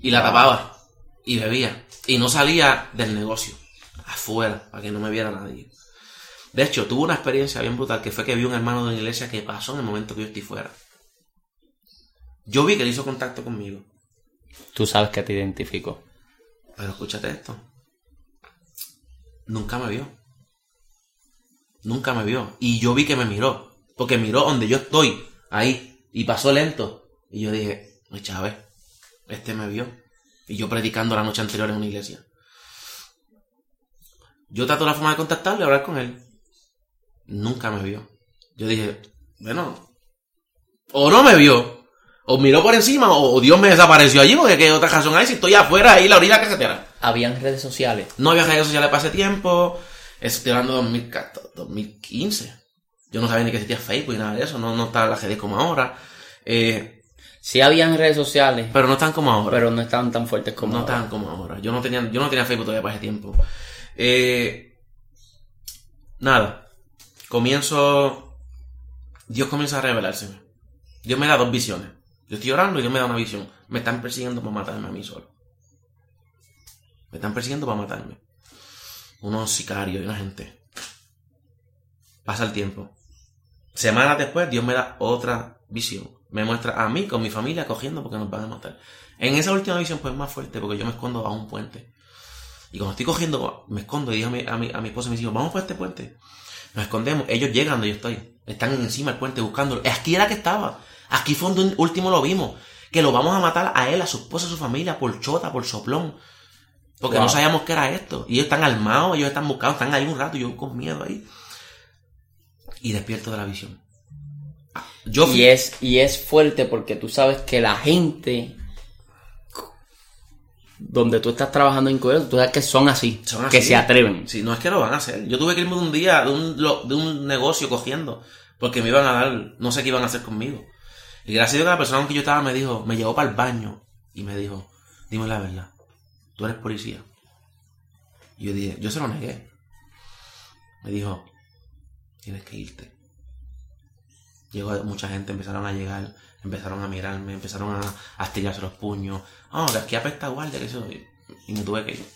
y la tapaba y bebía. Y no salía del negocio, afuera, para que no me viera nadie. De hecho, tuve una experiencia bien brutal que fue que vi un hermano de una iglesia que pasó en el momento que yo estoy fuera. Yo vi que él hizo contacto conmigo.
Tú sabes que te identifico.
Pero escúchate esto. Nunca me vio. Nunca me vio. Y yo vi que me miró. Porque miró donde yo estoy. Ahí. Y pasó lento. Y yo dije, "Ay, Chávez, este me vio. Y yo predicando la noche anterior en una iglesia. Yo trato la forma de contactarle y hablar con él. Nunca me vio. Yo dije, bueno, o no me vio, o miró por encima, o, Dios me desapareció allí, porque qué otra razón hay si estoy afuera ahí, la orilla de la carretera.
Habían redes sociales.
No había redes sociales para ese tiempo. Estoy hablando de 2014, 2015. Yo no sabía ni que existía Facebook y nada de eso. No, no estaba la redes como ahora. Eh,
Sí habían redes sociales,
pero no están como ahora.
pero no estaban tan fuertes como
no
ahora.
estaban como ahora. Yo no tenía, yo no tenía Facebook todavía para ese tiempo. Eh, nada. Comienzo. Dios comienza a revelarse. Dios me da dos visiones. Yo estoy orando y Dios me da una visión. Me están persiguiendo para matarme a mí solo. Me están persiguiendo para matarme. Unos sicarios y una gente. Pasa el tiempo. Semanas después, Dios me da otra visión. Me muestra a mí con mi familia cogiendo porque nos van a matar. En esa última visión, pues es más fuerte porque yo me escondo a un puente. Y cuando estoy cogiendo, me escondo y digo a mi, a mi, a mi esposa y mis hijos, vamos por este puente. Nos escondemos. Ellos llegan donde yo estoy. Están encima del puente buscándolo. Aquí era que estaba. Aquí fue donde último lo vimos. Que lo vamos a matar a él, a su esposa, a su familia, por chota, por soplón. Porque
Wow.
no sabíamos qué era esto. Y ellos están armados, ellos están buscados, están ahí un rato, yo con miedo ahí. Y despierto de la visión. Yo
Y es, y es fuerte porque tú sabes que la gente donde tú estás trabajando en Coyote, tú sabes que son así,
Son así.
que se atreven.
Sí, no es que lo van a hacer. Yo tuve que irme de un día, de un, de un negocio cogiendo, porque me iban a dar, no sé qué iban a hacer conmigo. Y gracias a Dios que la persona con que yo estaba me dijo, me llevó para el baño y me dijo, dime la verdad, tú eres policía. Y yo dije, yo se lo negué. Me dijo, tienes que irte. Llegó mucha gente, empezaron a llegar, empezaron a mirarme, empezaron a, a estirarse los puños. Ah, que aquí apesta guardia, que eso. Y, me tuve que ir.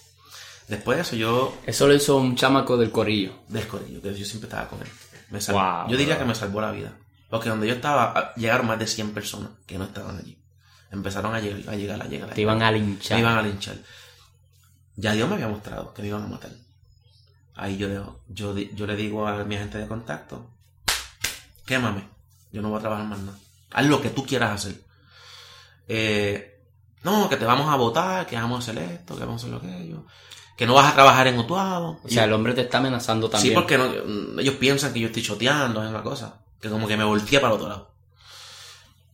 Después de eso yo
Eso lo hizo un chamaco del corillo.
del corillo, que yo siempre estaba con él. Me sal-
Wow,
yo diría que me salvó la vida. Porque donde yo estaba, a- llegaron más de 100 personas que no estaban allí. Empezaron a llegar, a llegar, a llegar.
Te iban a linchar.
Me iban a linchar. Ya Dios me había mostrado que me iban a matar. Ahí yo, dejo- yo, yo le digo a mi agente de contacto, quémame, yo no voy a trabajar más nada. Haz lo que tú quieras hacer. Eh, no, que te vamos a votar, que vamos a hacer esto, que vamos a hacer lo que yo. Que no vas a trabajar en Utuado.
O sea, el hombre te está amenazando también.
Sí, porque no- ellos piensan que yo estoy choteando, es una cosa. Que como que me volteé para el otro lado.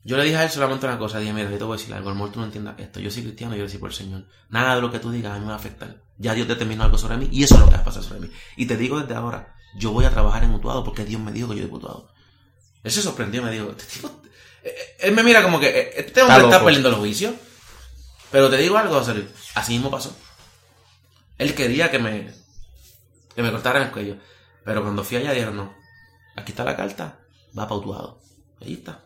Yo le dije a él solamente una cosa. Dije, mira, yo te voy a decir algo. A lo mejor tú no entiendas esto. Yo soy cristiano y yo soy por el Señor. Nada de lo que tú digas a mí me va a afectar. Ya Dios determinó algo sobre mí y eso es lo que va a pasar sobre mí. Y te digo desde ahora, yo voy a trabajar en Utuado porque Dios me dijo que yo soy Utuado. Él se sorprendió y me dijo, "Este tipo- eh, eh", él me mira como que eh, este hombre está, perdiendo los juicios. Pero te digo algo, José Luis, así mismo pasó. Él quería que me, que me cortaran el cuello. Pero cuando fui allá dijeron, no, aquí está la carta, va para Utuado. Ahí está.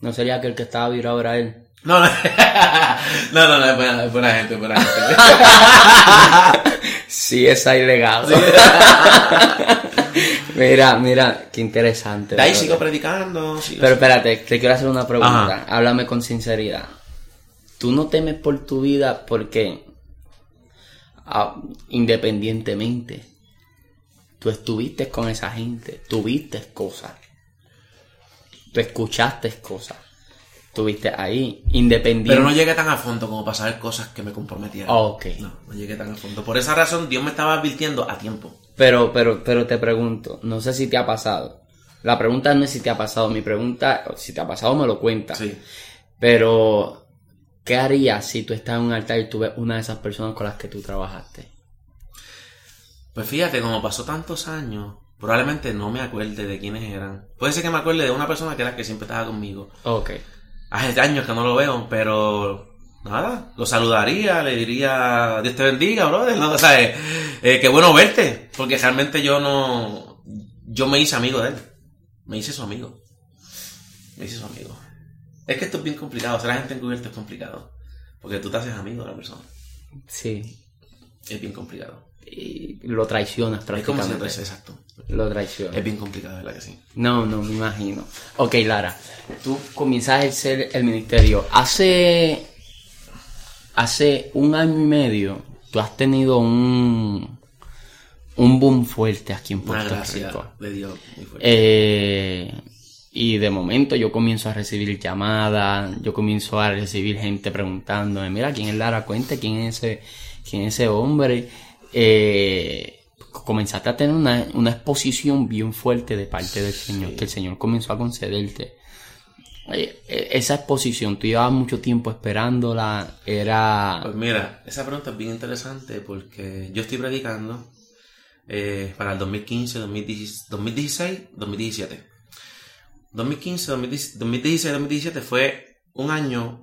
No sería aquel que estaba virado era él.
No, no, <laughs> no, no, no, es buena, es buena gente, es buena gente. <laughs>
Sí, es ilegado. <laughs> mira, mira, qué interesante.
De ahí sigo predicando. sigo-
Pero espérate, te quiero hacer una pregunta.
Ajá.
Háblame con sinceridad. ¿Tú no temes por tu vida porque, ah, independientemente, tú estuviste con esa gente, tuviste cosas, tú escuchaste cosas, estuviste ahí, independiente.
Pero no llegué tan a fondo como para saber cosas que me comprometieran.
Ok.
No, no llegué tan a fondo. Por esa razón Dios me estaba advirtiendo a tiempo.
Pero, pero, pero te pregunto, no sé si te ha pasado. La pregunta no es si te ha pasado, mi pregunta, si te ha pasado me lo cuentas.
Sí.
Pero, ¿qué harías si tú estás en un altar y tú ves una de esas personas con las que tú trabajaste?
Pues fíjate, como pasó tantos años, probablemente no me acuerde de quiénes eran. Puede ser que me acuerde de una persona que era la que siempre estaba conmigo.
Ok.
Hace años que no lo veo, pero nada, lo saludaría, le diría Dios te bendiga, brother, ¿no? <laughs> O sea, eh, eh, qué bueno verte, porque realmente yo no, yo me hice amigo de él, me hice su amigo, me hice su amigo. Es que esto es bien complicado, ser agente encubierto es complicado, porque tú te haces amigo de la persona,
Sí.
es bien complicado.
Y lo traicionas
Es como si
prácticamente.
exacto,
Lo traicionas.
es bien complicado, ¿verdad que sí?
No, no, me imagino. Ok, Lara, tú comienzas a ejercer el ministerio. Hace, hace un año y medio, tú has tenido un, un boom fuerte aquí en
Una
Puerto
gracia
Rico.
de Dios muy fuerte.
Eh, y de momento yo comienzo a recibir llamadas, yo comienzo a recibir gente preguntándome, mira, ¿quién es Lara? Cuente, ¿quién es ese, quién es ese hombre? Eh, comenzaste a tener una, una exposición bien fuerte de parte del Señor, que el Señor comenzó a concederte. Eh, eh, esa exposición, tú llevabas mucho tiempo esperándola, era...
Pues mira, esa pregunta es bien interesante porque yo estoy predicando eh, para el 2015, 2016, 2016, 2017. 2015, 2016, 2016, 2017 fue un año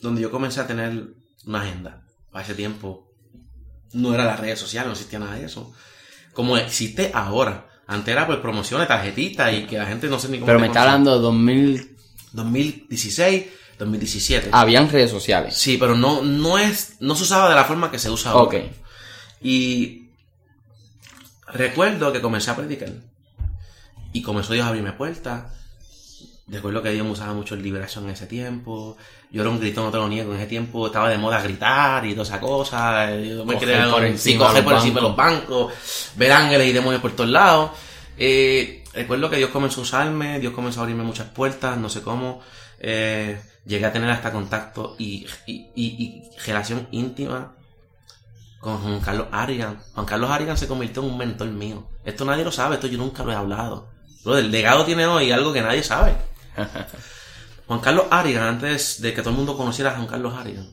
donde yo comencé a tener una agenda. Para ese tiempo no era las redes sociales, no existía nada de eso. Como existe ahora. Antes era por promociones, tarjetitas y que la gente no sé ni cómo.
Pero me está hablando de 2000...
2016, 2017.
Habían redes sociales.
Sí, pero no, no es, no se usaba de la forma que se usa ahora.
Ok.
Y recuerdo que comencé a predicar. Y comenzó Dios a abrirme puertas. Recuerdo que Dios me usaba mucho en liberación en ese tiempo. Yo era un gritón, no te lo niego. En ese tiempo estaba de moda gritar y toda esa cosa. Yo me
Coger
quería
por
sí,
encima los
por encima de los bancos. Ver ángeles y demonios por todos lados. Eh, recuerdo que Dios comenzó a usarme. Dios comenzó a abrirme muchas puertas. No sé cómo. Eh, llegué a tener hasta contacto y, y, y- y relación íntima con Juan Carlos Arigan. Juan Carlos Arigan se convirtió en un mentor mío. Esto nadie lo sabe, esto yo nunca lo he hablado. Pero el legado tiene hoy algo que nadie sabe. <laughs> Juan Carlos Arigan, antes de que todo el mundo conociera a Juan Carlos Arigan,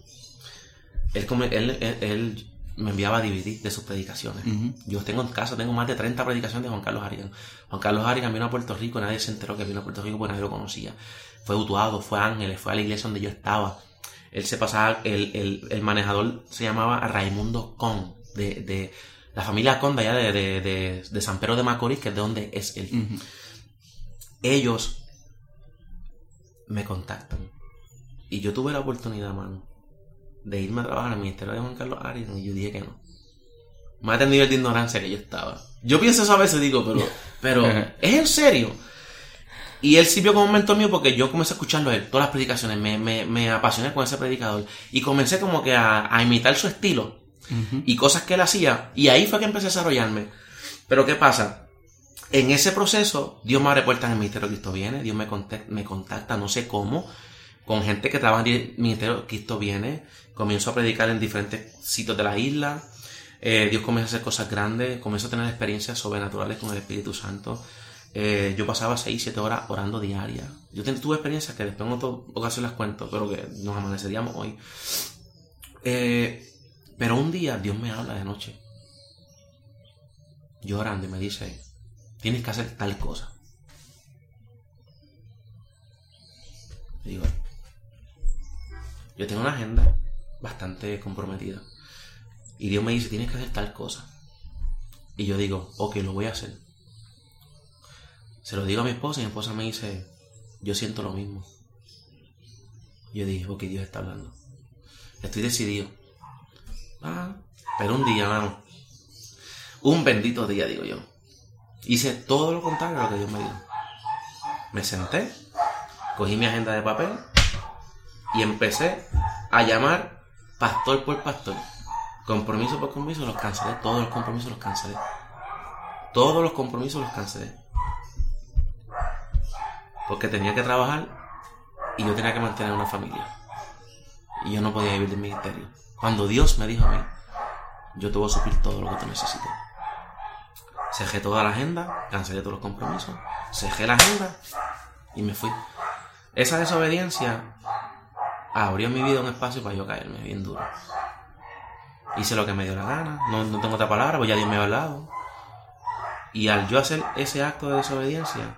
él, él, me enviaba a DVD de sus predicaciones. Yo tengo en casa, tengo más de 30 predicaciones de Juan Carlos Arigan. Juan Carlos Arigan vino a Puerto Rico, nadie se enteró que vino a Puerto Rico porque nadie lo conocía. Fue Utuado, fue Ángeles, fue a la iglesia donde yo estaba. Él se pasaba, el, el, manejador se llamaba Raimundo Con, de, de la familia Conda allá de, de, de, San Pedro de Macorís, que es de donde es él. Ellos me contactan. Y yo tuve la oportunidad, mano, de irme a trabajar al ministerio de Juan Carlos Arias y yo dije que no. Más del nivel de ignorancia que yo estaba. Yo pienso eso a veces, digo, pero, <laughs> pero, ¿es en serio? Y él sirvió como mentor mío porque yo comencé a escucharlo él, todas las predicaciones, me, me, me apasioné con ese predicador. Y comencé como que a, a imitar su estilo y cosas que él hacía. Y ahí fue que empecé a desarrollarme. Pero ¿qué pasa? En ese proceso, Dios me abre puertas en el Ministerio Cristo Viene, Dios me contacta, me contacta, no sé cómo, con gente que trabaja en el Ministerio Cristo Viene, comienzo a predicar en diferentes sitios de la isla, eh, Dios comienza a hacer cosas grandes, comienzo a tener experiencias sobrenaturales con el Espíritu Santo. Eh, yo pasaba 6, 7 horas orando diaria. Yo tuve experiencias que después en otra ocasión las cuento, pero que nos amaneceríamos hoy. Eh, pero un día Dios me habla de noche, llorando y me dice, tienes que hacer tal cosa. Digo, yo tengo una agenda bastante comprometida. Y Dios me dice, tienes que hacer tal cosa. Y yo digo, ok, lo voy a hacer. Se lo digo a mi esposa y mi esposa me dice, yo siento lo mismo. Yo dije, ok, Dios está hablando. Estoy decidido. Ah, pero un día, mano. Un bendito día, digo yo. Hice todo lo contrario a lo que Dios me dijo. Me senté, cogí mi agenda de papel y empecé a llamar pastor por pastor. Compromiso por compromiso los cancelé. Todos los compromisos los cancelé. Todos los compromisos los cancelé. Porque tenía que trabajar y yo tenía que mantener una familia. Y yo no podía vivir del ministerio. Cuando Dios me dijo a mí, yo te voy a suplir todo lo que tú necesites. Cejé toda la agenda, cancelé todos los compromisos, cejé la agenda y me fui. Esa desobediencia abrió en mi vida un espacio para yo caerme bien duro. Hice lo que me dio la gana, no, tengo otra palabra, pues ya Dios me ha hablado. Y al yo hacer ese acto de desobediencia,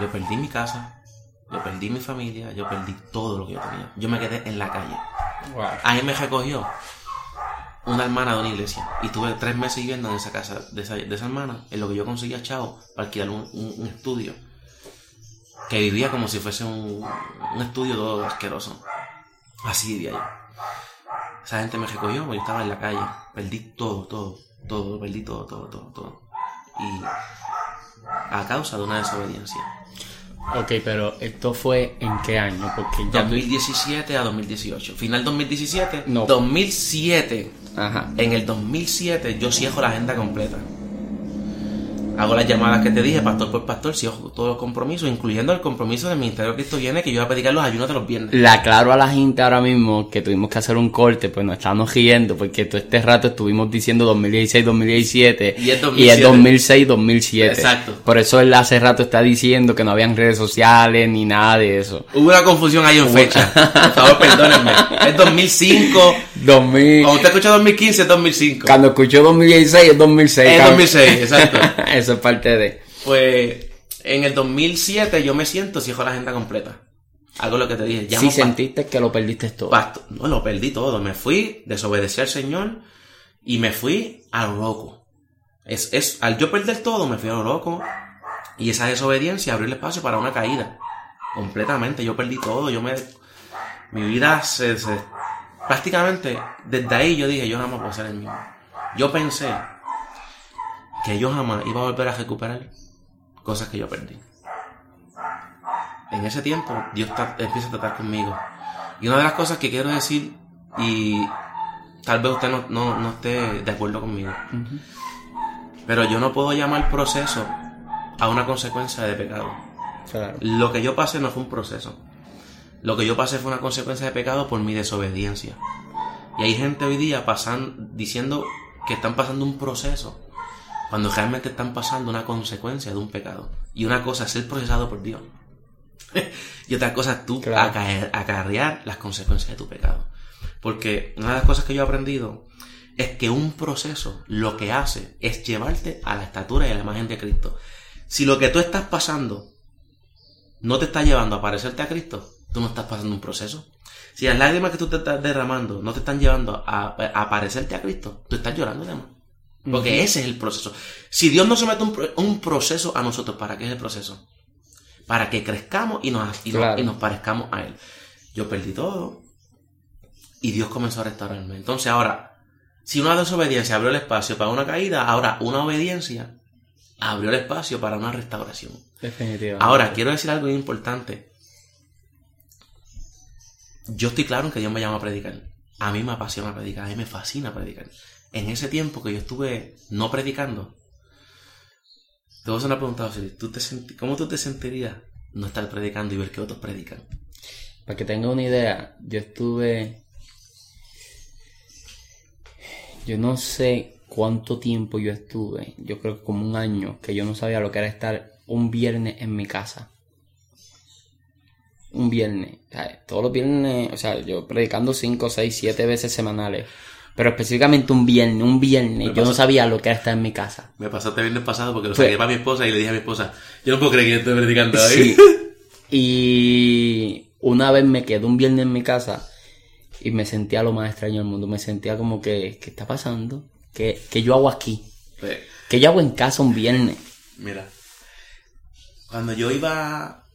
yo perdí mi casa, yo perdí mi familia, yo perdí todo lo que yo tenía. Yo me quedé en la calle. Ahí me recogió una hermana de una iglesia. Y tuve tres meses viviendo en esa casa de esa, hermana, en lo que yo conseguía chavo para alquilar un, estudio. Que vivía como si fuese un, estudio todo asqueroso. Así vivía yo. Esa gente me recogió, yo estaba en la calle. Perdí todo, todo, todo, perdí todo, todo, todo, todo. Y a causa de una desobediencia.
Ok, pero esto fue en qué año? Porque
ya 2017 a 2018. Final 2017. No. 2007. Ajá. En el 2007 yo cierro la agenda completa hago las llamadas que te dije, pastor por pastor, ojo, todos los compromisos, incluyendo el compromiso del Ministerio de Cristo Viene, que yo voy a predicar los ayunos de los viernes.
Le aclaro a la gente ahora mismo que tuvimos que hacer un corte, pues nos estábamos riendo, porque todo este rato estuvimos diciendo 2016-2017 y es 2006-2007. Exacto. Por eso él hace rato está diciendo que no habían redes sociales ni nada de eso.
Hubo una confusión ahí en fecha. Por favor, perdónenme. Es 2005. 2000. Cuando usted escucha 2015 es 2005.
Cuando escuchó 2016 es 2006.
Es 2006, exacto. <laughs>
Eso es parte de.
Pues en el 2007 yo me siento si la agenda completa. Algo lo que te dije.
Si sentiste que lo perdiste todo.
no, lo perdí todo. Me fui, desobedecí al Señor y me fui a lo loco. Es, es, al yo perder todo, me fui a lo loco. Y esa desobediencia abrió el espacio para una caída. Completamente. Yo perdí todo. Yo me. Mi vida se, se prácticamente desde ahí yo dije, yo jamás puedo ser el mismo. Yo pensé que yo jamás iba a volver a recuperar cosas que yo perdí. En ese tiempo, Dios empieza a tratar conmigo. Y una de las cosas que quiero decir, y tal vez usted no, esté de acuerdo conmigo, pero yo no puedo llamar proceso a una consecuencia de pecado. Lo que yo pasé no fue un proceso. Lo que yo pasé fue una consecuencia de pecado por mi desobediencia. Y hay gente hoy día pasan, diciendo que están pasando un proceso cuando realmente están pasando una consecuencia de un pecado. Y una cosa es ser procesado por Dios. <laughs> y otra cosa es tú acarrear las consecuencias de tu pecado. Porque una de las cosas que yo he aprendido es que un proceso lo que hace es llevarte a la estatura y a la imagen de Cristo. Si lo que tú estás pasando no te está llevando a parecerte a Cristo, tú no estás pasando un proceso. Si las lágrimas que tú te estás derramando no te están llevando a, a parecerte a Cristo, tú estás llorando de. Porque ese es el proceso. Si Dios no se mete un, proceso a nosotros, ¿para qué es el proceso? Para que crezcamos y nos, y, nos, parezcamos a Él. Yo perdí todo y Dios comenzó a restaurarme. Entonces ahora, si una desobediencia abrió el espacio para una caída, ahora una obediencia abrió el espacio para una restauración.
Definitivamente.
Ahora, quiero decir algo importante. Yo estoy claro en que Dios me llama a predicar. A mí me apasiona predicar, a mí me fascina predicar en ese tiempo que yo estuve no predicando, te voy a hacer ¿tú te ¿cómo tú te sentirías no estar predicando y ver que otros predican?
Para que tenga una idea, yo estuve... Yo no sé cuánto tiempo yo estuve, yo creo que como un año, que yo no sabía lo que era estar un viernes en mi casa. Un viernes. todos los viernes, o sea, yo predicando 5, 6, 7 veces semanales. Pero específicamente un viernes, un viernes, yo no sabía lo que era estar en mi casa.
Me pasó este viernes pasado porque lo saqué para mi esposa y le dije a mi esposa, yo no puedo creer que yo estoy predicando ahí. Sí. <laughs>
Y una vez me quedé un viernes en mi casa y me sentía lo más extraño del mundo. Me sentía como que, ¿qué está pasando? ¿Qué, yo hago aquí? ¿Qué yo hago en casa un viernes?
Mira, cuando yo iba,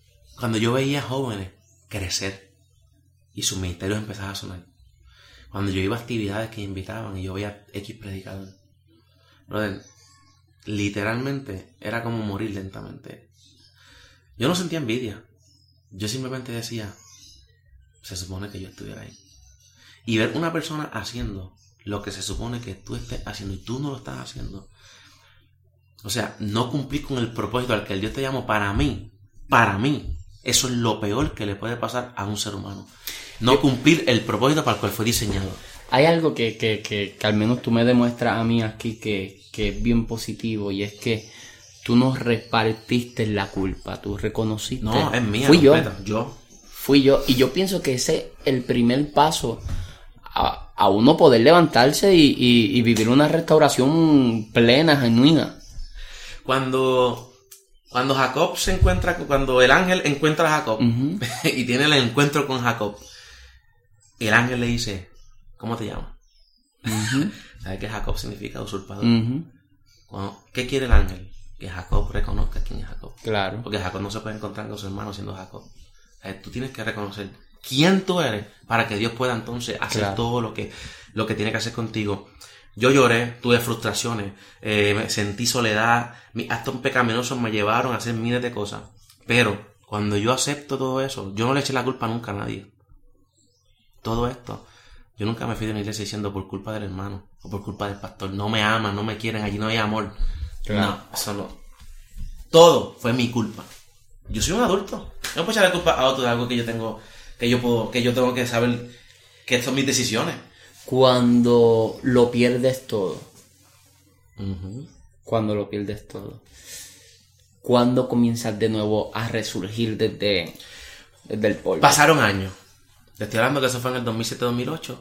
cuando yo veía jóvenes crecer y sus ministerios empezaban a sonar, cuando yo iba a actividades que invitaban y yo veía X predicador. Literalmente era como morir lentamente. Yo no sentía envidia. Yo simplemente decía, se supone que yo estuviera ahí. Y ver una persona haciendo lo que se supone que tú estés haciendo y tú no lo estás haciendo. O sea, no cumplir con el propósito al que Dios te llamó para mí, para mí, eso es lo peor que le puede pasar a un ser humano no cumplir el propósito para el cual fue diseñado.
Hay algo que, que, que, al menos tú me demuestras a mí aquí que, es bien positivo y es que tú no repartiste la culpa, tú reconociste.
No, es mía.
Fui yo.
Yo.
Fui yo. Y yo pienso que ese es el primer paso a, a uno poder levantarse y, y, vivir una restauración plena, genuina.
Cuando, cuando Jacob se encuentra, cuando el ángel encuentra a Jacob <laughs> y tiene el encuentro con Jacob, el ángel le dice, ¿cómo te llamas? <laughs> ¿Sabes que Jacob significa usurpador? ¿Qué quiere el ángel? Que Jacob reconozca quién es Jacob.
Claro.
Porque Jacob no se puede encontrar con su hermano siendo Jacob. tú tienes que reconocer quién tú eres para que Dios pueda entonces hacer todo lo que, lo que tiene que hacer contigo. Yo lloré, tuve frustraciones, eh, sentí soledad, mis actos pecaminosos me llevaron a hacer miles de cosas. Pero cuando yo acepto todo eso, yo no le eché la culpa nunca a nadie todo esto, yo nunca me fui de una iglesia diciendo por culpa del hermano o por culpa del pastor, no me aman, no me quieren, allí no hay amor. No, eso no. Todo fue mi culpa. Yo soy un adulto. No puedo echarle culpa a otro de algo que yo tengo, que yo puedo, que yo tengo que saber que son mis decisiones.
Cuando lo pierdes todo. Cuando lo pierdes todo. Cuando comienzas de nuevo a resurgir desde, desde el polvo.
Pasaron años. Te estoy hablando que eso fue en el 2007-2008.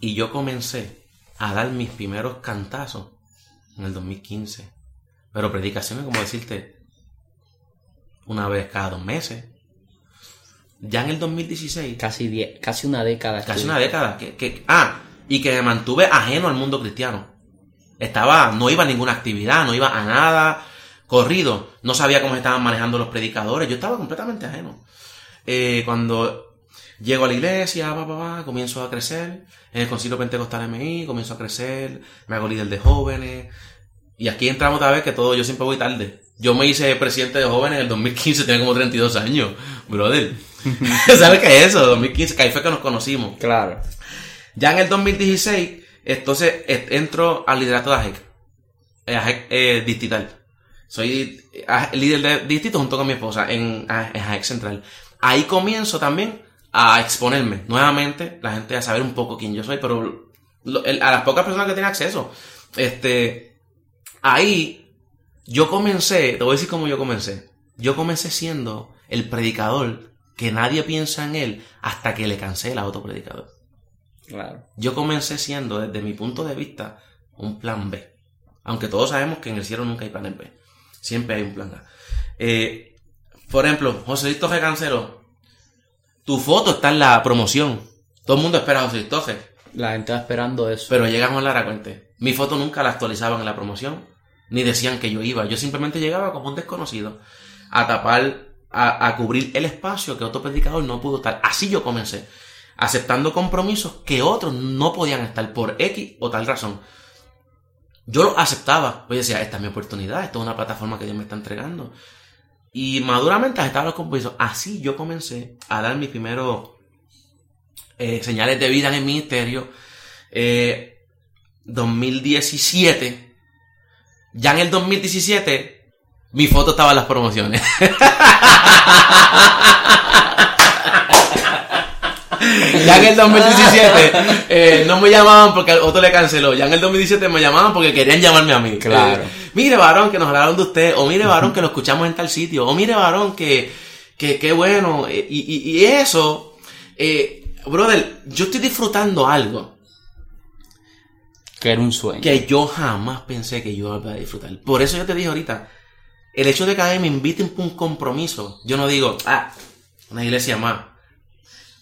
Y yo comencé a dar mis primeros cantazos en el 2015. Pero predicaciones, como decirte, una vez cada dos meses. Ya en el 2016.
Casi, diez, casi una década.
Casi una década. Que, ah, y que me mantuve ajeno al mundo cristiano. Estaba, no iba a ninguna actividad, no iba a nada, corrido. No sabía cómo estaban manejando los predicadores. Yo estaba completamente ajeno. Eh, cuando Llego a la iglesia, va, va, va, comienzo a crecer. En el concilio pentecostal MI, comienzo a crecer. Me hago líder de jóvenes. Y aquí entramos otra vez que todo, yo siempre voy tarde. Yo me hice presidente de jóvenes en el 2015, tenía como 32 años. Brother. <laughs> <laughs> ¿Sabes qué es eso? 2015, que ahí fue que nos conocimos.
Claro.
Ya en el 2016, entonces entro al liderato de AJEC. Eh, AJEC eh, distrital. Soy eh, líder de distrito junto con mi esposa en, en AJEC Central. Ahí comienzo también a exponerme. Nuevamente, la gente a saber un poco quién yo soy, pero lo- el- a las pocas personas que tienen acceso. Este, ahí yo comencé, te voy a decir cómo yo comencé. Yo comencé siendo el predicador que nadie piensa en él hasta que le cancela a otro predicador.
Claro.
Yo comencé siendo, desde mi punto de vista, un plan B. Aunque todos sabemos que en el cielo nunca hay plan B. Siempre hay un plan A. Eh, por ejemplo, José Luis Toje canceló. Tu foto está en la promoción. Todo el mundo espera a José Luis Toje.
La gente va esperando eso.
Pero llegamos a la cuente. Mi foto nunca la actualizaban en la promoción. Ni decían que yo iba. Yo simplemente llegaba como un desconocido. A tapar, a, cubrir el espacio que otro predicador no pudo estar. Así yo comencé. Aceptando compromisos que otros no podían estar por X o tal razón. Yo lo aceptaba. Pues decía, esta es mi oportunidad. Esta es una plataforma que Dios me está entregando. Y maduramente aceptaba los compromisos. Así yo comencé a dar mis primeros eh, señales de vida en el ministerio. Eh, 2017. Ya en el 2017, mi foto estaba en las promociones. <laughs> ya en el 2017 eh, no me llamaban porque otro le canceló. Ya en el 2017 me llamaban porque querían llamarme a mí.
Claro.
Eh, mire, varón, que nos hablaron de usted. O mire, varón, que lo escuchamos en tal sitio. O mire, varón, que, que, qué bueno. Eh, Y, y, y eso, eh, brother, yo estoy disfrutando algo
Que era un sueño.
que yo jamás pensé que yo iba a disfrutar. Por eso yo te dije ahorita, el hecho de que a mí me inviten por un compromiso, yo no digo, ah, una iglesia más.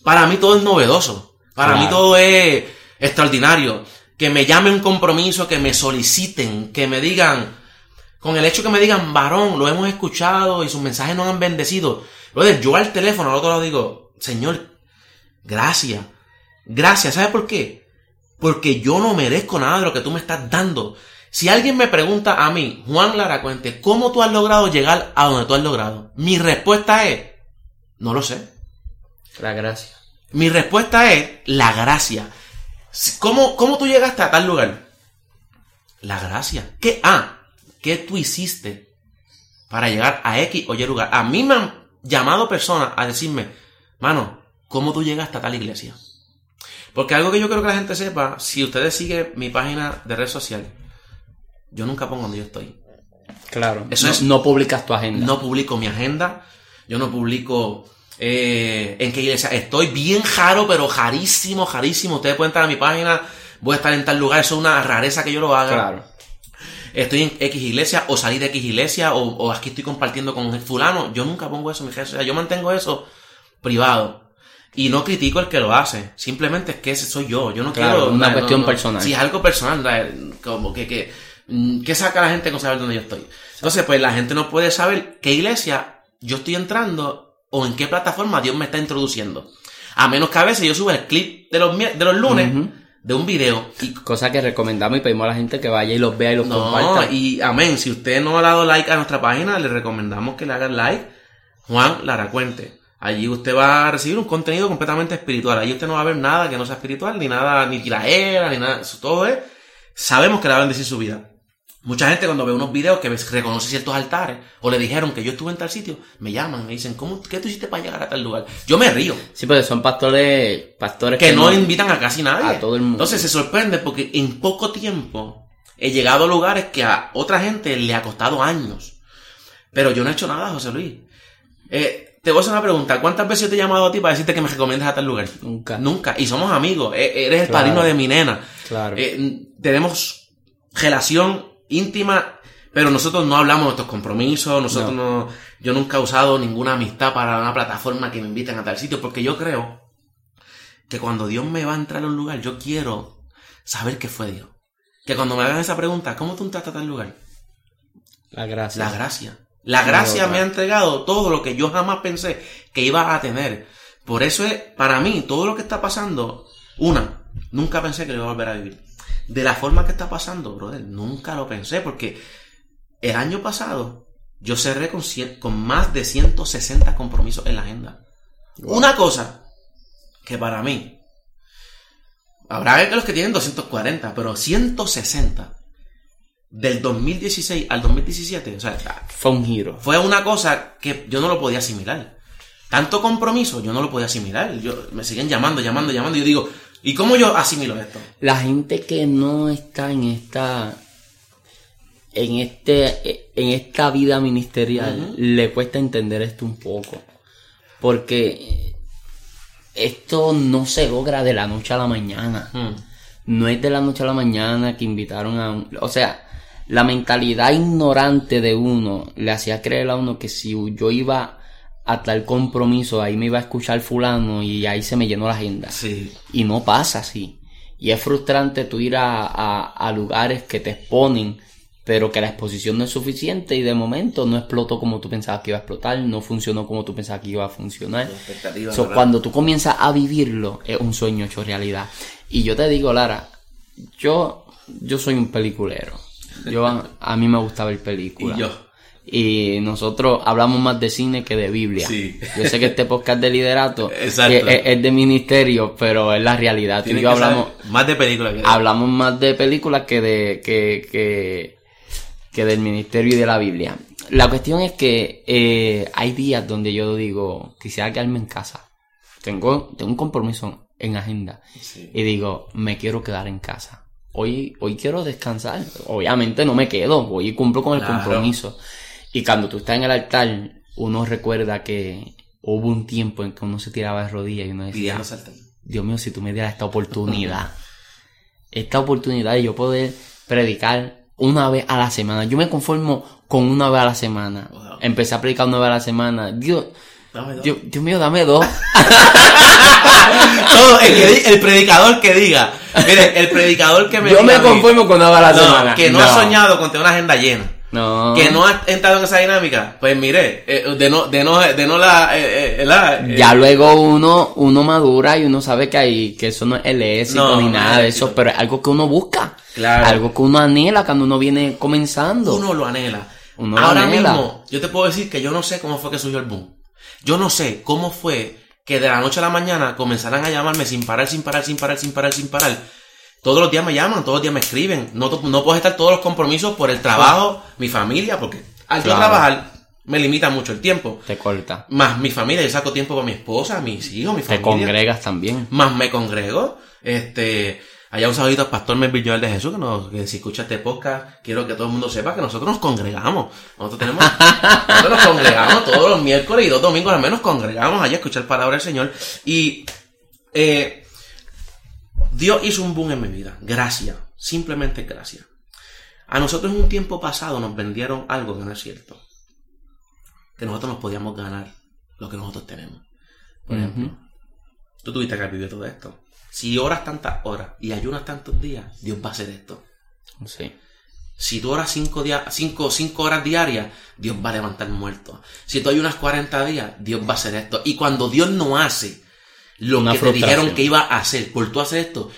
Para mí todo es novedoso. Para
Claro.
mí todo es extraordinario. Que me llamen un compromiso, que me soliciten, que me digan, con el hecho que me digan, varón, lo hemos escuchado y sus mensajes nos han bendecido. Brother, yo al teléfono al otro lado digo, Señor, gracias. Gracias. ¿Sabes por qué? Porque yo no merezco nada de lo que tú me estás dando. Si alguien me pregunta a mí, Juan Laracuente, ¿cómo tú has logrado llegar a donde tú has logrado? Mi respuesta es, no lo sé.
La gracia.
Mi respuesta es la gracia. ¿Cómo, cómo tú llegaste a tal lugar? La gracia. ¿Qué? Ah, ¿qué tú hiciste para llegar a X o Y lugar? A mí me han llamado personas a decirme, mano, ¿cómo tú llegaste a tal iglesia? Porque algo que yo quiero que la gente sepa, si ustedes siguen mi página de red social, yo nunca pongo donde yo estoy.
Claro.
Eso
no,
es-
no publicas tu agenda.
No publico mi agenda, yo no publico eh, en qué iglesia estoy. Bien jaro, pero jarísimo, jarísimo. Ustedes pueden entrar a mi página, voy a estar en tal lugar, eso es una rareza que yo lo haga.
Claro.
Estoy en X iglesia, o salí de X iglesia, o, o aquí estoy compartiendo con el fulano. Yo nunca pongo eso en mi redes sociales, yo mantengo eso privado. Y no critico el que lo hace, simplemente es que ese soy yo. Yo no
Claro,
quiero.
una cuestión
no.
personal.
Sí, es algo personal, ¿no? como que, que, mm, ¿qué saca la gente con saber dónde yo estoy? Entonces, pues la gente no puede saber qué iglesia yo estoy entrando o en qué plataforma Dios me está introduciendo. A menos que a veces yo suba el clip de los, de los lunes de un video y
Cosa que recomendamos y pedimos a la gente que vaya y los vea y los
no,
comparta.
y amén. Si usted no ha dado like a nuestra página, le recomendamos que le hagan like. Juan Laracuente. Allí usted va a recibir un contenido completamente espiritual. Allí usted no va a ver nada que no sea espiritual, ni nada, ni era, ni nada. Eso todo es. Sabemos que le va a bendecir su vida. Mucha gente cuando ve unos videos que reconoce ciertos altares o le dijeron que yo estuve en tal sitio, me llaman, me dicen, ¿cómo, ¿qué tú hiciste para llegar a tal lugar? Yo me río.
Sí, porque son pastores, pastores
Que no invitan a casi nadie.
A todo el mundo.
Entonces se sorprende porque en poco tiempo he llegado a lugares que a otra gente le ha costado años. Pero yo no he hecho nada, José Luis. Eh, te voy a hacer una pregunta. ¿Cuántas veces yo te he llamado a ti para decirte que me recomiendas a tal lugar?
Nunca.
Nunca. Y somos amigos. E- Eres el
Claro.
padrino de mi nena.
Claro.
Eh, tenemos relación íntima, pero nosotros no hablamos de nuestros compromisos. Nosotros no. Yo nunca he usado ninguna amistad para una plataforma que me inviten a tal sitio, porque yo creo que cuando Dios me va a entrar a un lugar, yo quiero saber qué fue Dios. Que cuando me hagan esa pregunta, ¿cómo tú entraste a tal lugar?
la gracia.
La gracia. La gracia me ha entregado todo lo que yo jamás pensé que iba a tener. Por eso es, para mí, todo lo que está pasando, una, nunca pensé que lo iba a volver a vivir. De la forma que está pasando, brother, nunca lo pensé, porque el año pasado yo cerré con, cien- con más de 160 compromisos en la agenda. Una cosa que para mí, habrá que los que tienen 240, pero 160 del 2016 al 2017, o sea,
Fue un giro.
fue una cosa que yo no lo podía asimilar. Tanto compromiso, yo no lo podía asimilar. Yo, me siguen llamando, llamando, llamando. Y yo digo, ¿Y cómo yo asimilo esto?
La gente que no está en esta en este en esta vida ministerial le cuesta entender esto un poco porque esto no se logra de la noche a la mañana
Hmm.
no es de la noche a la mañana que invitaron a un, o sea la mentalidad ignorante de uno le hacía creer a uno que si yo iba a tal compromiso ahí me iba a escuchar fulano y ahí se me llenó la agenda
Sí.
y no pasa así. Y es frustrante tú ir a, a- a lugares que te exponen, pero que la exposición no es suficiente y de momento no explotó como tú pensabas que iba a explotar, no funcionó como tú pensabas que iba a funcionar. So, cuando tú comienzas a vivirlo, es un sueño hecho realidad. Y yo te digo, Lara, yo, yo soy un peliculero. Yo, a, mí me gusta ver películas.
Y yo.
Y nosotros hablamos más de cine que de Biblia.
Sí.
Yo sé que este podcast de liderato <laughs> es, es de ministerio, pero es la realidad. Tú y
Tienen
yo hablamos,
más de películas que
hablamos más de películas que de que, que, que del ministerio y de la Biblia. La cuestión es que eh, hay días donde yo digo, quisiera quedarme en casa. Tengo, tengo un compromiso en agenda.
Sí.
Y digo, me quiero quedar en casa. Hoy, hoy quiero descansar. Obviamente no me quedo, voy y cumplo con el
Claro.
compromiso. Y cuando tú estás en el altar, uno recuerda que hubo un tiempo en que uno se tiraba de rodillas y uno decía. Dios mío, si tú me dieras esta oportunidad, esta oportunidad de yo poder predicar una vez a la semana. Yo me conformo con una vez a la semana.
Wow.
Empecé a predicar una vez a la semana. Dios,
Dame dos.
Dios, Dios mío, dame dos. <laughs>
Todo, el, que di- el predicador que diga. Mire, el predicador que me
yo me
a mí,
conformo con una vez a la
no,
semana.
que no, ha soñado con tener una agenda llena.
No.
Que no ha entrado en esa dinámica. Pues mire, eh, de no, de no, de no la, eh, eh, la, eh,
Ya luego uno, uno madura y uno sabe que hay, que eso no es el éxito
No,
ni nada de eso, pero es algo que uno busca.
Claro.
Algo que uno anhela cuando uno viene comenzando.
uno lo anhela.
Uno lo
Ahora
anhela.
mismo, yo te puedo decir que yo no sé cómo fue que surgió el boom. Yo no sé cómo fue que de la noche a la mañana comenzaran a llamarme sin parar, sin parar, sin parar, sin parar, sin parar. Todos los días me llaman, todos los días me escriben. No, no puedo estar todos los compromisos por el trabajo, mi familia, porque al yo
Claro.
trabajar me limita mucho el tiempo.
Te corta.
Más mi familia, yo saco tiempo para mi esposa, mis hijos, mi
Te
familia.
congregas también.
más me congrego. Este, allá un saludito al pastor Melvin Joel de Jesús, que, nos, que si escucha este podcast, quiero que todo el mundo sepa que nosotros nos congregamos. Nosotros tenemos, <laughs> nosotros nos congregamos todos los miércoles y dos domingos al menos congregamos allá a escuchar palabra del Señor. Y, eh, Dios hizo un boom en mi vida. Gracias. Simplemente gracias. A nosotros en un tiempo pasado nos vendieron algo que no es cierto. Que nosotros nos podíamos ganar lo que nosotros tenemos. Por ejemplo. Tú tuviste que vivir todo esto. Si oras tantas horas y ayunas tantos días, Dios va a hacer esto.
Sí.
Si tú oras cinco, dia- cinco, cinco horas diarias, Dios va a levantar muertos. Si tú ayunas 40 días, Dios va a hacer esto. Y cuando Dios no hace lo
Una
que te dijeron que iba a hacer, por tú hacer esto,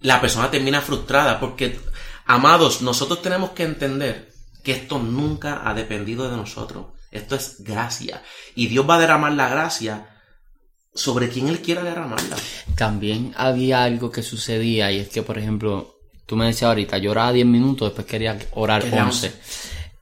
la persona termina frustrada. Porque, amados, nosotros tenemos que entender que esto nunca ha dependido de nosotros. Esto es gracia. Y Dios va a derramar la gracia sobre quien Él quiera derramarla.
También había algo que sucedía y es que, por ejemplo, tú me decías ahorita, yo oraba 10 minutos, después quería orar
Quería
11.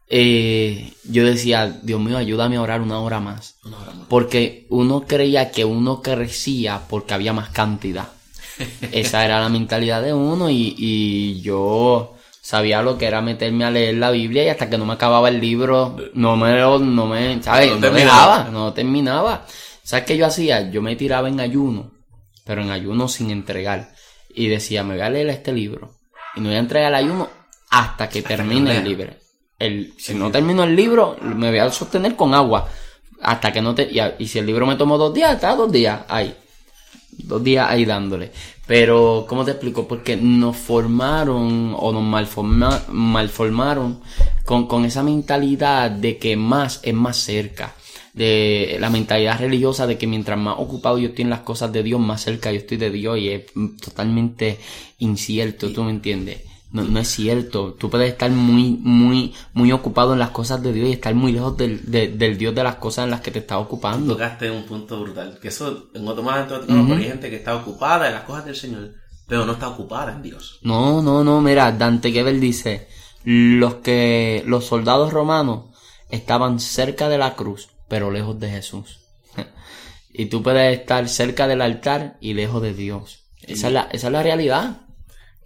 Eh, yo decía, Dios mío, ayúdame a orar una hora más.
Una hora más.
Porque uno creía que uno crecía porque había más cantidad. <laughs> Esa era la mentalidad de uno y, y yo sabía lo que era meterme a leer la Biblia y hasta que no me acababa el libro, no me, no me, ¿sabes?
No
No, dejaba, no terminaba. ¿Sabes qué yo hacía? Yo me tiraba en ayuno, pero en ayuno sin entregar. Y decía, me voy a leer este libro. Y no voy a entregar el ayuno hasta que termine el libro. El, si no termino el libro, me voy a sostener con agua. Hasta que no te. Y si el libro me tomó dos días, está dos días ahí. Dos días ahí dándole. Pero, ¿cómo te explico? Porque nos formaron o nos malforma- malformaron con, con esa mentalidad de que más es más cerca. De la mentalidad religiosa de que mientras más ocupado yo estoy en las cosas de Dios, más cerca yo estoy de Dios. Y es totalmente incierto, ¿tú me entiendes? No, no es cierto. Tú puedes estar muy, muy, muy ocupado en las cosas de Dios y estar muy lejos del, de- del Dios de las cosas en las que te estás ocupando.
Tocaste un punto brutal. Que eso, en otro momento, tema, porque hay gente que está ocupada en las cosas del Señor, pero no está ocupada en Dios.
No, no, no, mira, Dante Gebel dice, los que, los soldados romanos estaban cerca de la cruz, pero lejos de Jesús. <laughs> y tú puedes estar cerca del altar y lejos de Dios. Esa es la, esa es la realidad.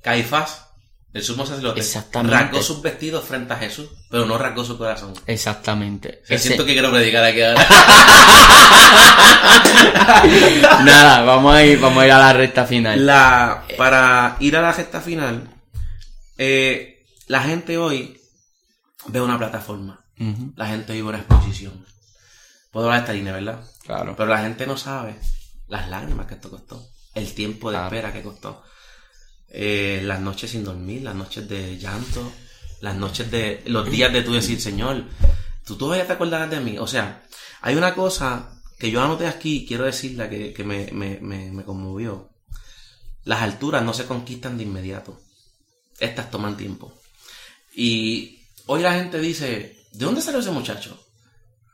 Caifás, el sumo sacerdote,
Exactamente.
rasgó sus vestidos frente a Jesús, pero no rasgó su corazón.
Exactamente. Ese-
siento que quiero predicar aquí ahora. <laughs>
Nada, vamos a ir, vamos a ir a la recta final.
La, para ir a la gesta final, eh, la gente hoy ve una plataforma. La gente vive una exposición. Puedo hablar de esta línea, ¿verdad?
claro.
Pero la gente no sabe las lágrimas que esto costó, el tiempo de
Claro.
espera que costó, eh, las noches sin dormir, las noches de llanto, las noches de los días de tú decir, Señor, tú todavía te acordarás de mí. O sea, hay una cosa que yo anoté aquí, quiero decirla que, que me, me, me, me conmovió. Las alturas no se conquistan de inmediato. Estas toman tiempo. Y hoy la gente dice, ¿de dónde salió ese muchacho?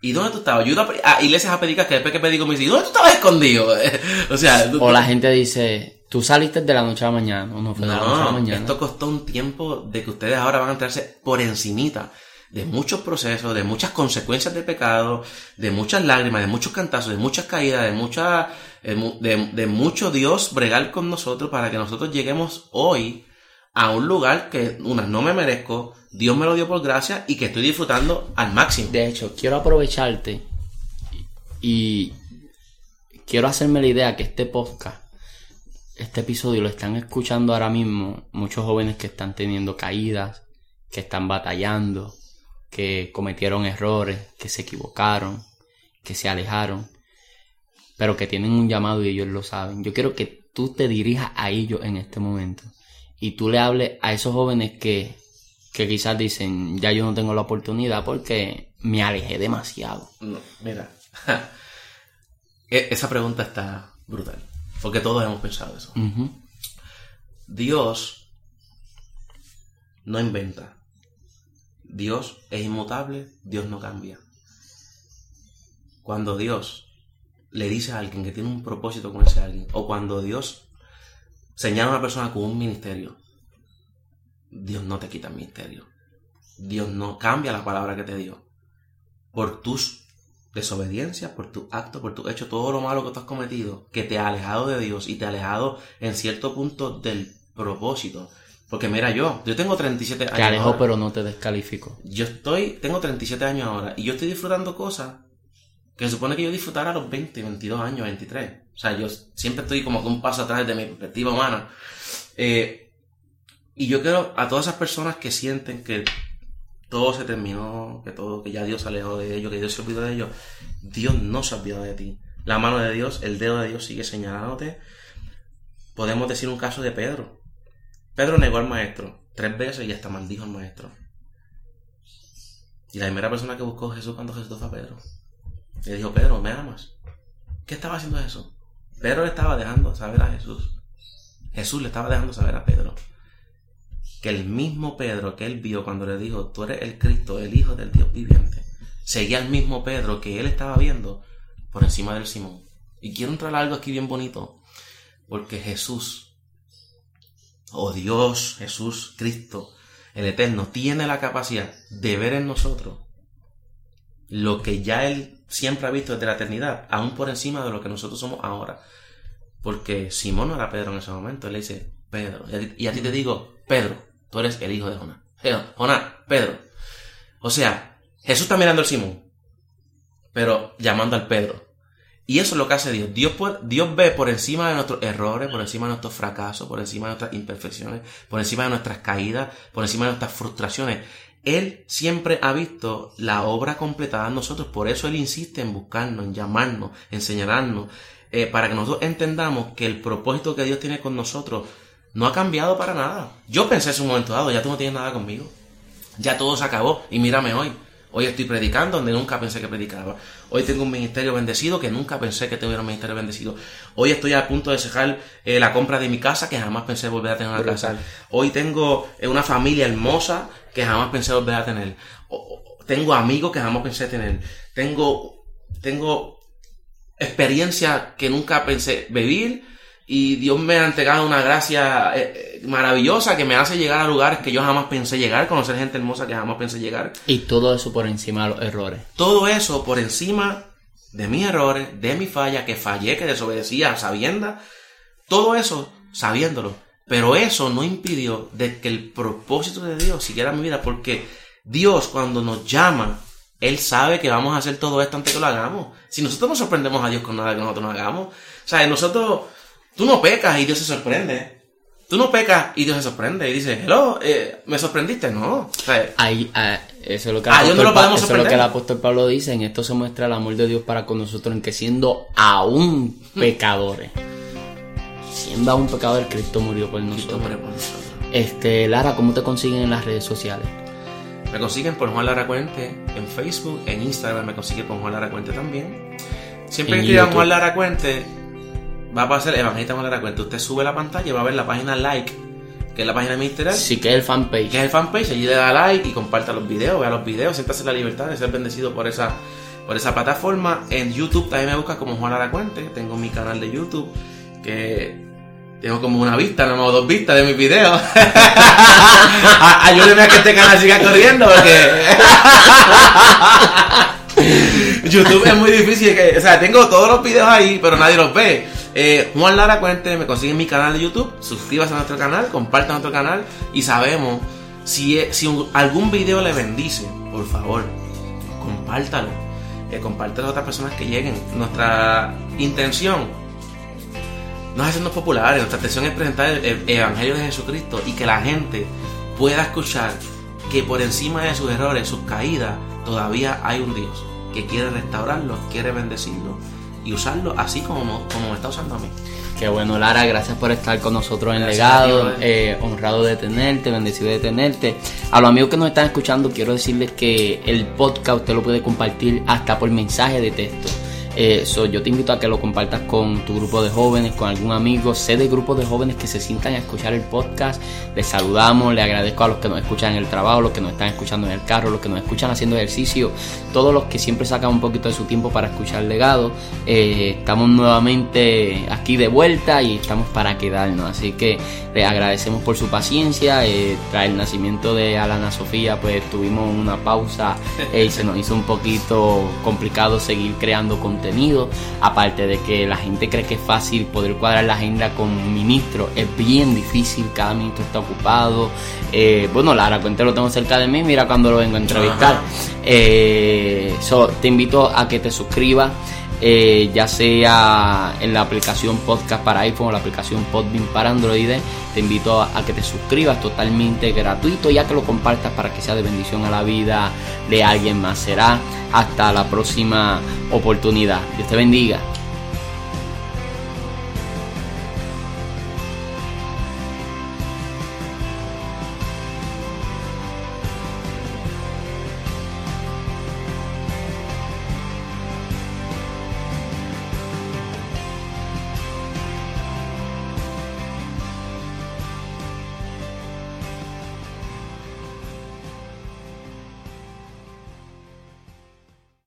¿Y dónde tú estabas? Yo iba a, iglesias a predicar que después que predico me dice, ¿y dónde tú estabas escondido? <laughs> o sea, tú-
O la gente dice, tú saliste de la noche a la mañana. O no fue de la noche a la
no,
mañana.
esto costó un tiempo de que ustedes ahora van a entrarse por encimita de muchos procesos, de muchas consecuencias de pecado, de muchas lágrimas, de muchos cantazos, de muchas caídas, de mucha, mu- de- de mucho Dios bregar con nosotros para que nosotros lleguemos hoy a un lugar que, una, no me merezco, Dios me lo dio por gracia y que estoy disfrutando al máximo.
De hecho, quiero aprovecharte y quiero hacerme la idea que este podcast, este episodio lo están escuchando ahora mismo muchos jóvenes que están teniendo caídas, que están batallando, que cometieron errores, que se equivocaron, que se alejaron, pero que tienen un llamado y ellos lo saben. Yo quiero que tú te dirijas a ellos en este momento y tú le hables a esos jóvenes que, que quizás dicen, ya yo no tengo la oportunidad porque me alejé demasiado.
No, mira, <laughs> E- esa pregunta está brutal, porque todos hemos pensado eso. Dios no inventa. Dios es inmutable, Dios no cambia. Cuando Dios le dice a alguien que tiene un propósito con ese alguien, o cuando Dios señala a una persona con un ministerio, Dios no te quita el ministerio. Dios no cambia la palabra que te dio. Por tus desobediencias, por tus actos, por tu hecho, todo lo malo que tú has cometido, que te ha alejado de Dios y te ha alejado en cierto punto del propósito. Porque mira yo, yo tengo 37 años.
Te alejó
ahora.
pero no te descalificó.
Yo estoy, tengo 37 años ahora y yo estoy disfrutando cosas que supone que yo disfrutara a los 20, 22 años, 23. O sea, yo siempre estoy como que un paso atrás de mi perspectiva humana. Eh, y yo quiero a todas esas personas que sienten que todo se terminó, que todo, que ya Dios se alejó de ellos, que Dios se olvidó de ellos. Dios no se olvidó de ti. La mano de Dios, el dedo de Dios sigue señalándote. Podemos decir un caso de Pedro. Pedro negó al maestro tres veces y hasta maldijo al maestro. Y la primera persona que buscó Jesús cuando Jesús fue a Pedro. Le dijo, Pedro, ¿me amas? ¿Qué estaba haciendo Jesús? Pedro le estaba dejando saber a Jesús. Jesús le estaba dejando saber a Pedro. Que el mismo Pedro que él vio cuando le dijo, tú eres el Cristo, el Hijo del Dios viviente, seguía el mismo Pedro que él estaba viendo por encima del Simón. Y quiero entrar algo aquí bien bonito. Porque Jesús, o Dios, Jesús, Cristo, el Eterno, tiene la capacidad de ver en nosotros lo que ya Él siempre ha visto desde la eternidad, aún por encima de lo que nosotros somos ahora. Porque Simón no era Pedro en ese momento, él le dice, Pedro, y a ti, te digo, Pedro, tú eres el hijo de Jonás. Jonás, Pedro. O sea, Jesús está mirando al Simón, pero llamando al Pedro. Y eso es lo que hace Dios. Dios, Dios ve por encima de nuestros errores, por encima de nuestros fracasos, por encima de nuestras imperfecciones, por encima de nuestras caídas, por encima de nuestras frustraciones. Él siempre ha visto la obra completada en nosotros, por eso Él insiste en buscarnos, en llamarnos, en señalarnos, eh, para que nosotros entendamos que el propósito que Dios tiene con nosotros no ha cambiado para nada. Yo pensé en un momento dado, ya tú no tienes nada conmigo, ya todo se acabó y mírame hoy. Hoy estoy predicando donde nunca pensé que predicaba. Hoy tengo un ministerio bendecido que nunca pensé que tuviera un ministerio bendecido. Hoy estoy a punto de cerrar eh, la compra de mi casa que jamás pensé volver a tener una casa. Hoy tengo eh, una familia hermosa que jamás pensé volver a tener. O- tengo amigos que jamás pensé tener. Tengo, tengo experiencia que nunca pensé vivir y Dios me ha entregado una gracia eh, eh, maravillosa que me hace llegar a lugares que yo jamás pensé llegar, conocer gente hermosa que jamás pensé llegar.
Y todo eso por encima de los errores.
Todo eso por encima de mis errores, de mi falla, que fallé, que desobedecía a sabiendas. Todo eso sabiéndolo. Pero eso no impidió de que el propósito de Dios siguiera mi vida, porque Dios cuando nos llama, Él sabe que vamos a hacer todo esto antes que lo hagamos. Si nosotros no sorprendemos a Dios con nada que nosotros no hagamos, o sea, nosotros, tú no pecas y Dios se sorprende. Tú no pecas y Dios se sorprende y dice, hello, eh, ¿me sorprendiste? No. O sea,
Ahí, ah, eso es lo que,
Ah, no lo podemos
eso es lo que el apóstol Pablo dice. En esto se muestra el amor de Dios para con nosotros, en que siendo aún pecadores, siendo aún pecadores, Cristo murió por
Cristo
nosotros.
muere por nosotros.
Este, Lara, ¿cómo te consiguen en las redes sociales?
Me consiguen por Juan Lara Cuente en Facebook, en Instagram me consiguen por Juan Lara Cuente también. Siempre que escriban. Juan Lara Cuente, va a aparecer Evangelista Juan Lara Cuente. Usted sube la pantalla y va a ver la página like, que es la página ministerial,
Sí que es el fanpage.
que es el fanpage. Allí le da like y comparta los videos, vea los videos, siéntase la libertad de ser bendecido por esa, por esa plataforma. En YouTube también me busca como Juan Lara Cuente. Tengo mi canal de YouTube que tengo como una vista, nada más dos vistas de mis videos. <laughs> Ayúdeme a que este canal siga corriendo porque <laughs> YouTube es muy difícil. Que, o sea, tengo todos los videos ahí, pero nadie los ve. Eh, Juan Lara Cuente, me consiguen mi canal de YouTube. Suscríbase a nuestro canal, compartan nuestro canal y sabemos si, es- si un- algún video le bendice, por favor, compártalo. Eh, a otras personas que lleguen. Nuestra intención no es hacernos populares, nuestra intención es presentar el, el Evangelio de Jesucristo y que la gente pueda escuchar que por encima de sus errores, sus caídas, todavía hay un Dios que quiere restaurarlo, quiere bendecirlo y usarlo así como, como me está usando a mí.
Qué bueno, Lara, gracias por estar con nosotros en
Gracias a ti,
Legado. eh, honrado de tenerte, bendecido de tenerte. A los amigos que nos están escuchando, quiero decirles que el podcast usted lo puede compartir hasta por mensaje de texto. Eh, so, yo te invito a que lo compartas con tu grupo de jóvenes, con algún amigo. Sé de grupos de jóvenes que se sientan a escuchar el podcast. Les saludamos, les agradezco a los que nos escuchan en el trabajo, los que nos están escuchando en el carro, los que nos escuchan haciendo ejercicio, todos los que siempre sacan un poquito de su tiempo para escuchar legado. Eh, estamos nuevamente aquí de vuelta y estamos para quedarnos. Así que les agradecemos por su paciencia. Eh, tras el nacimiento de Alana Sofía, pues tuvimos una pausa <laughs> eh, y se nos hizo un poquito complicado seguir creando contenido. Aparte de que la gente cree que es fácil poder cuadrar la agenda con ministros, es bien difícil. Cada ministro está ocupado. Eh, bueno, Lara, cuente lo tengo cerca de mí. Mira cuando lo vengo a entrevistar. Eh, so, te invito a que te suscribas. Eh, ya sea en la aplicación podcast para iPhone o la aplicación Podbean para Android, te invito a, a que te suscribas totalmente gratuito, ya que lo compartas para que sea de bendición a la vida de alguien más. Será hasta la próxima oportunidad. Dios te bendiga.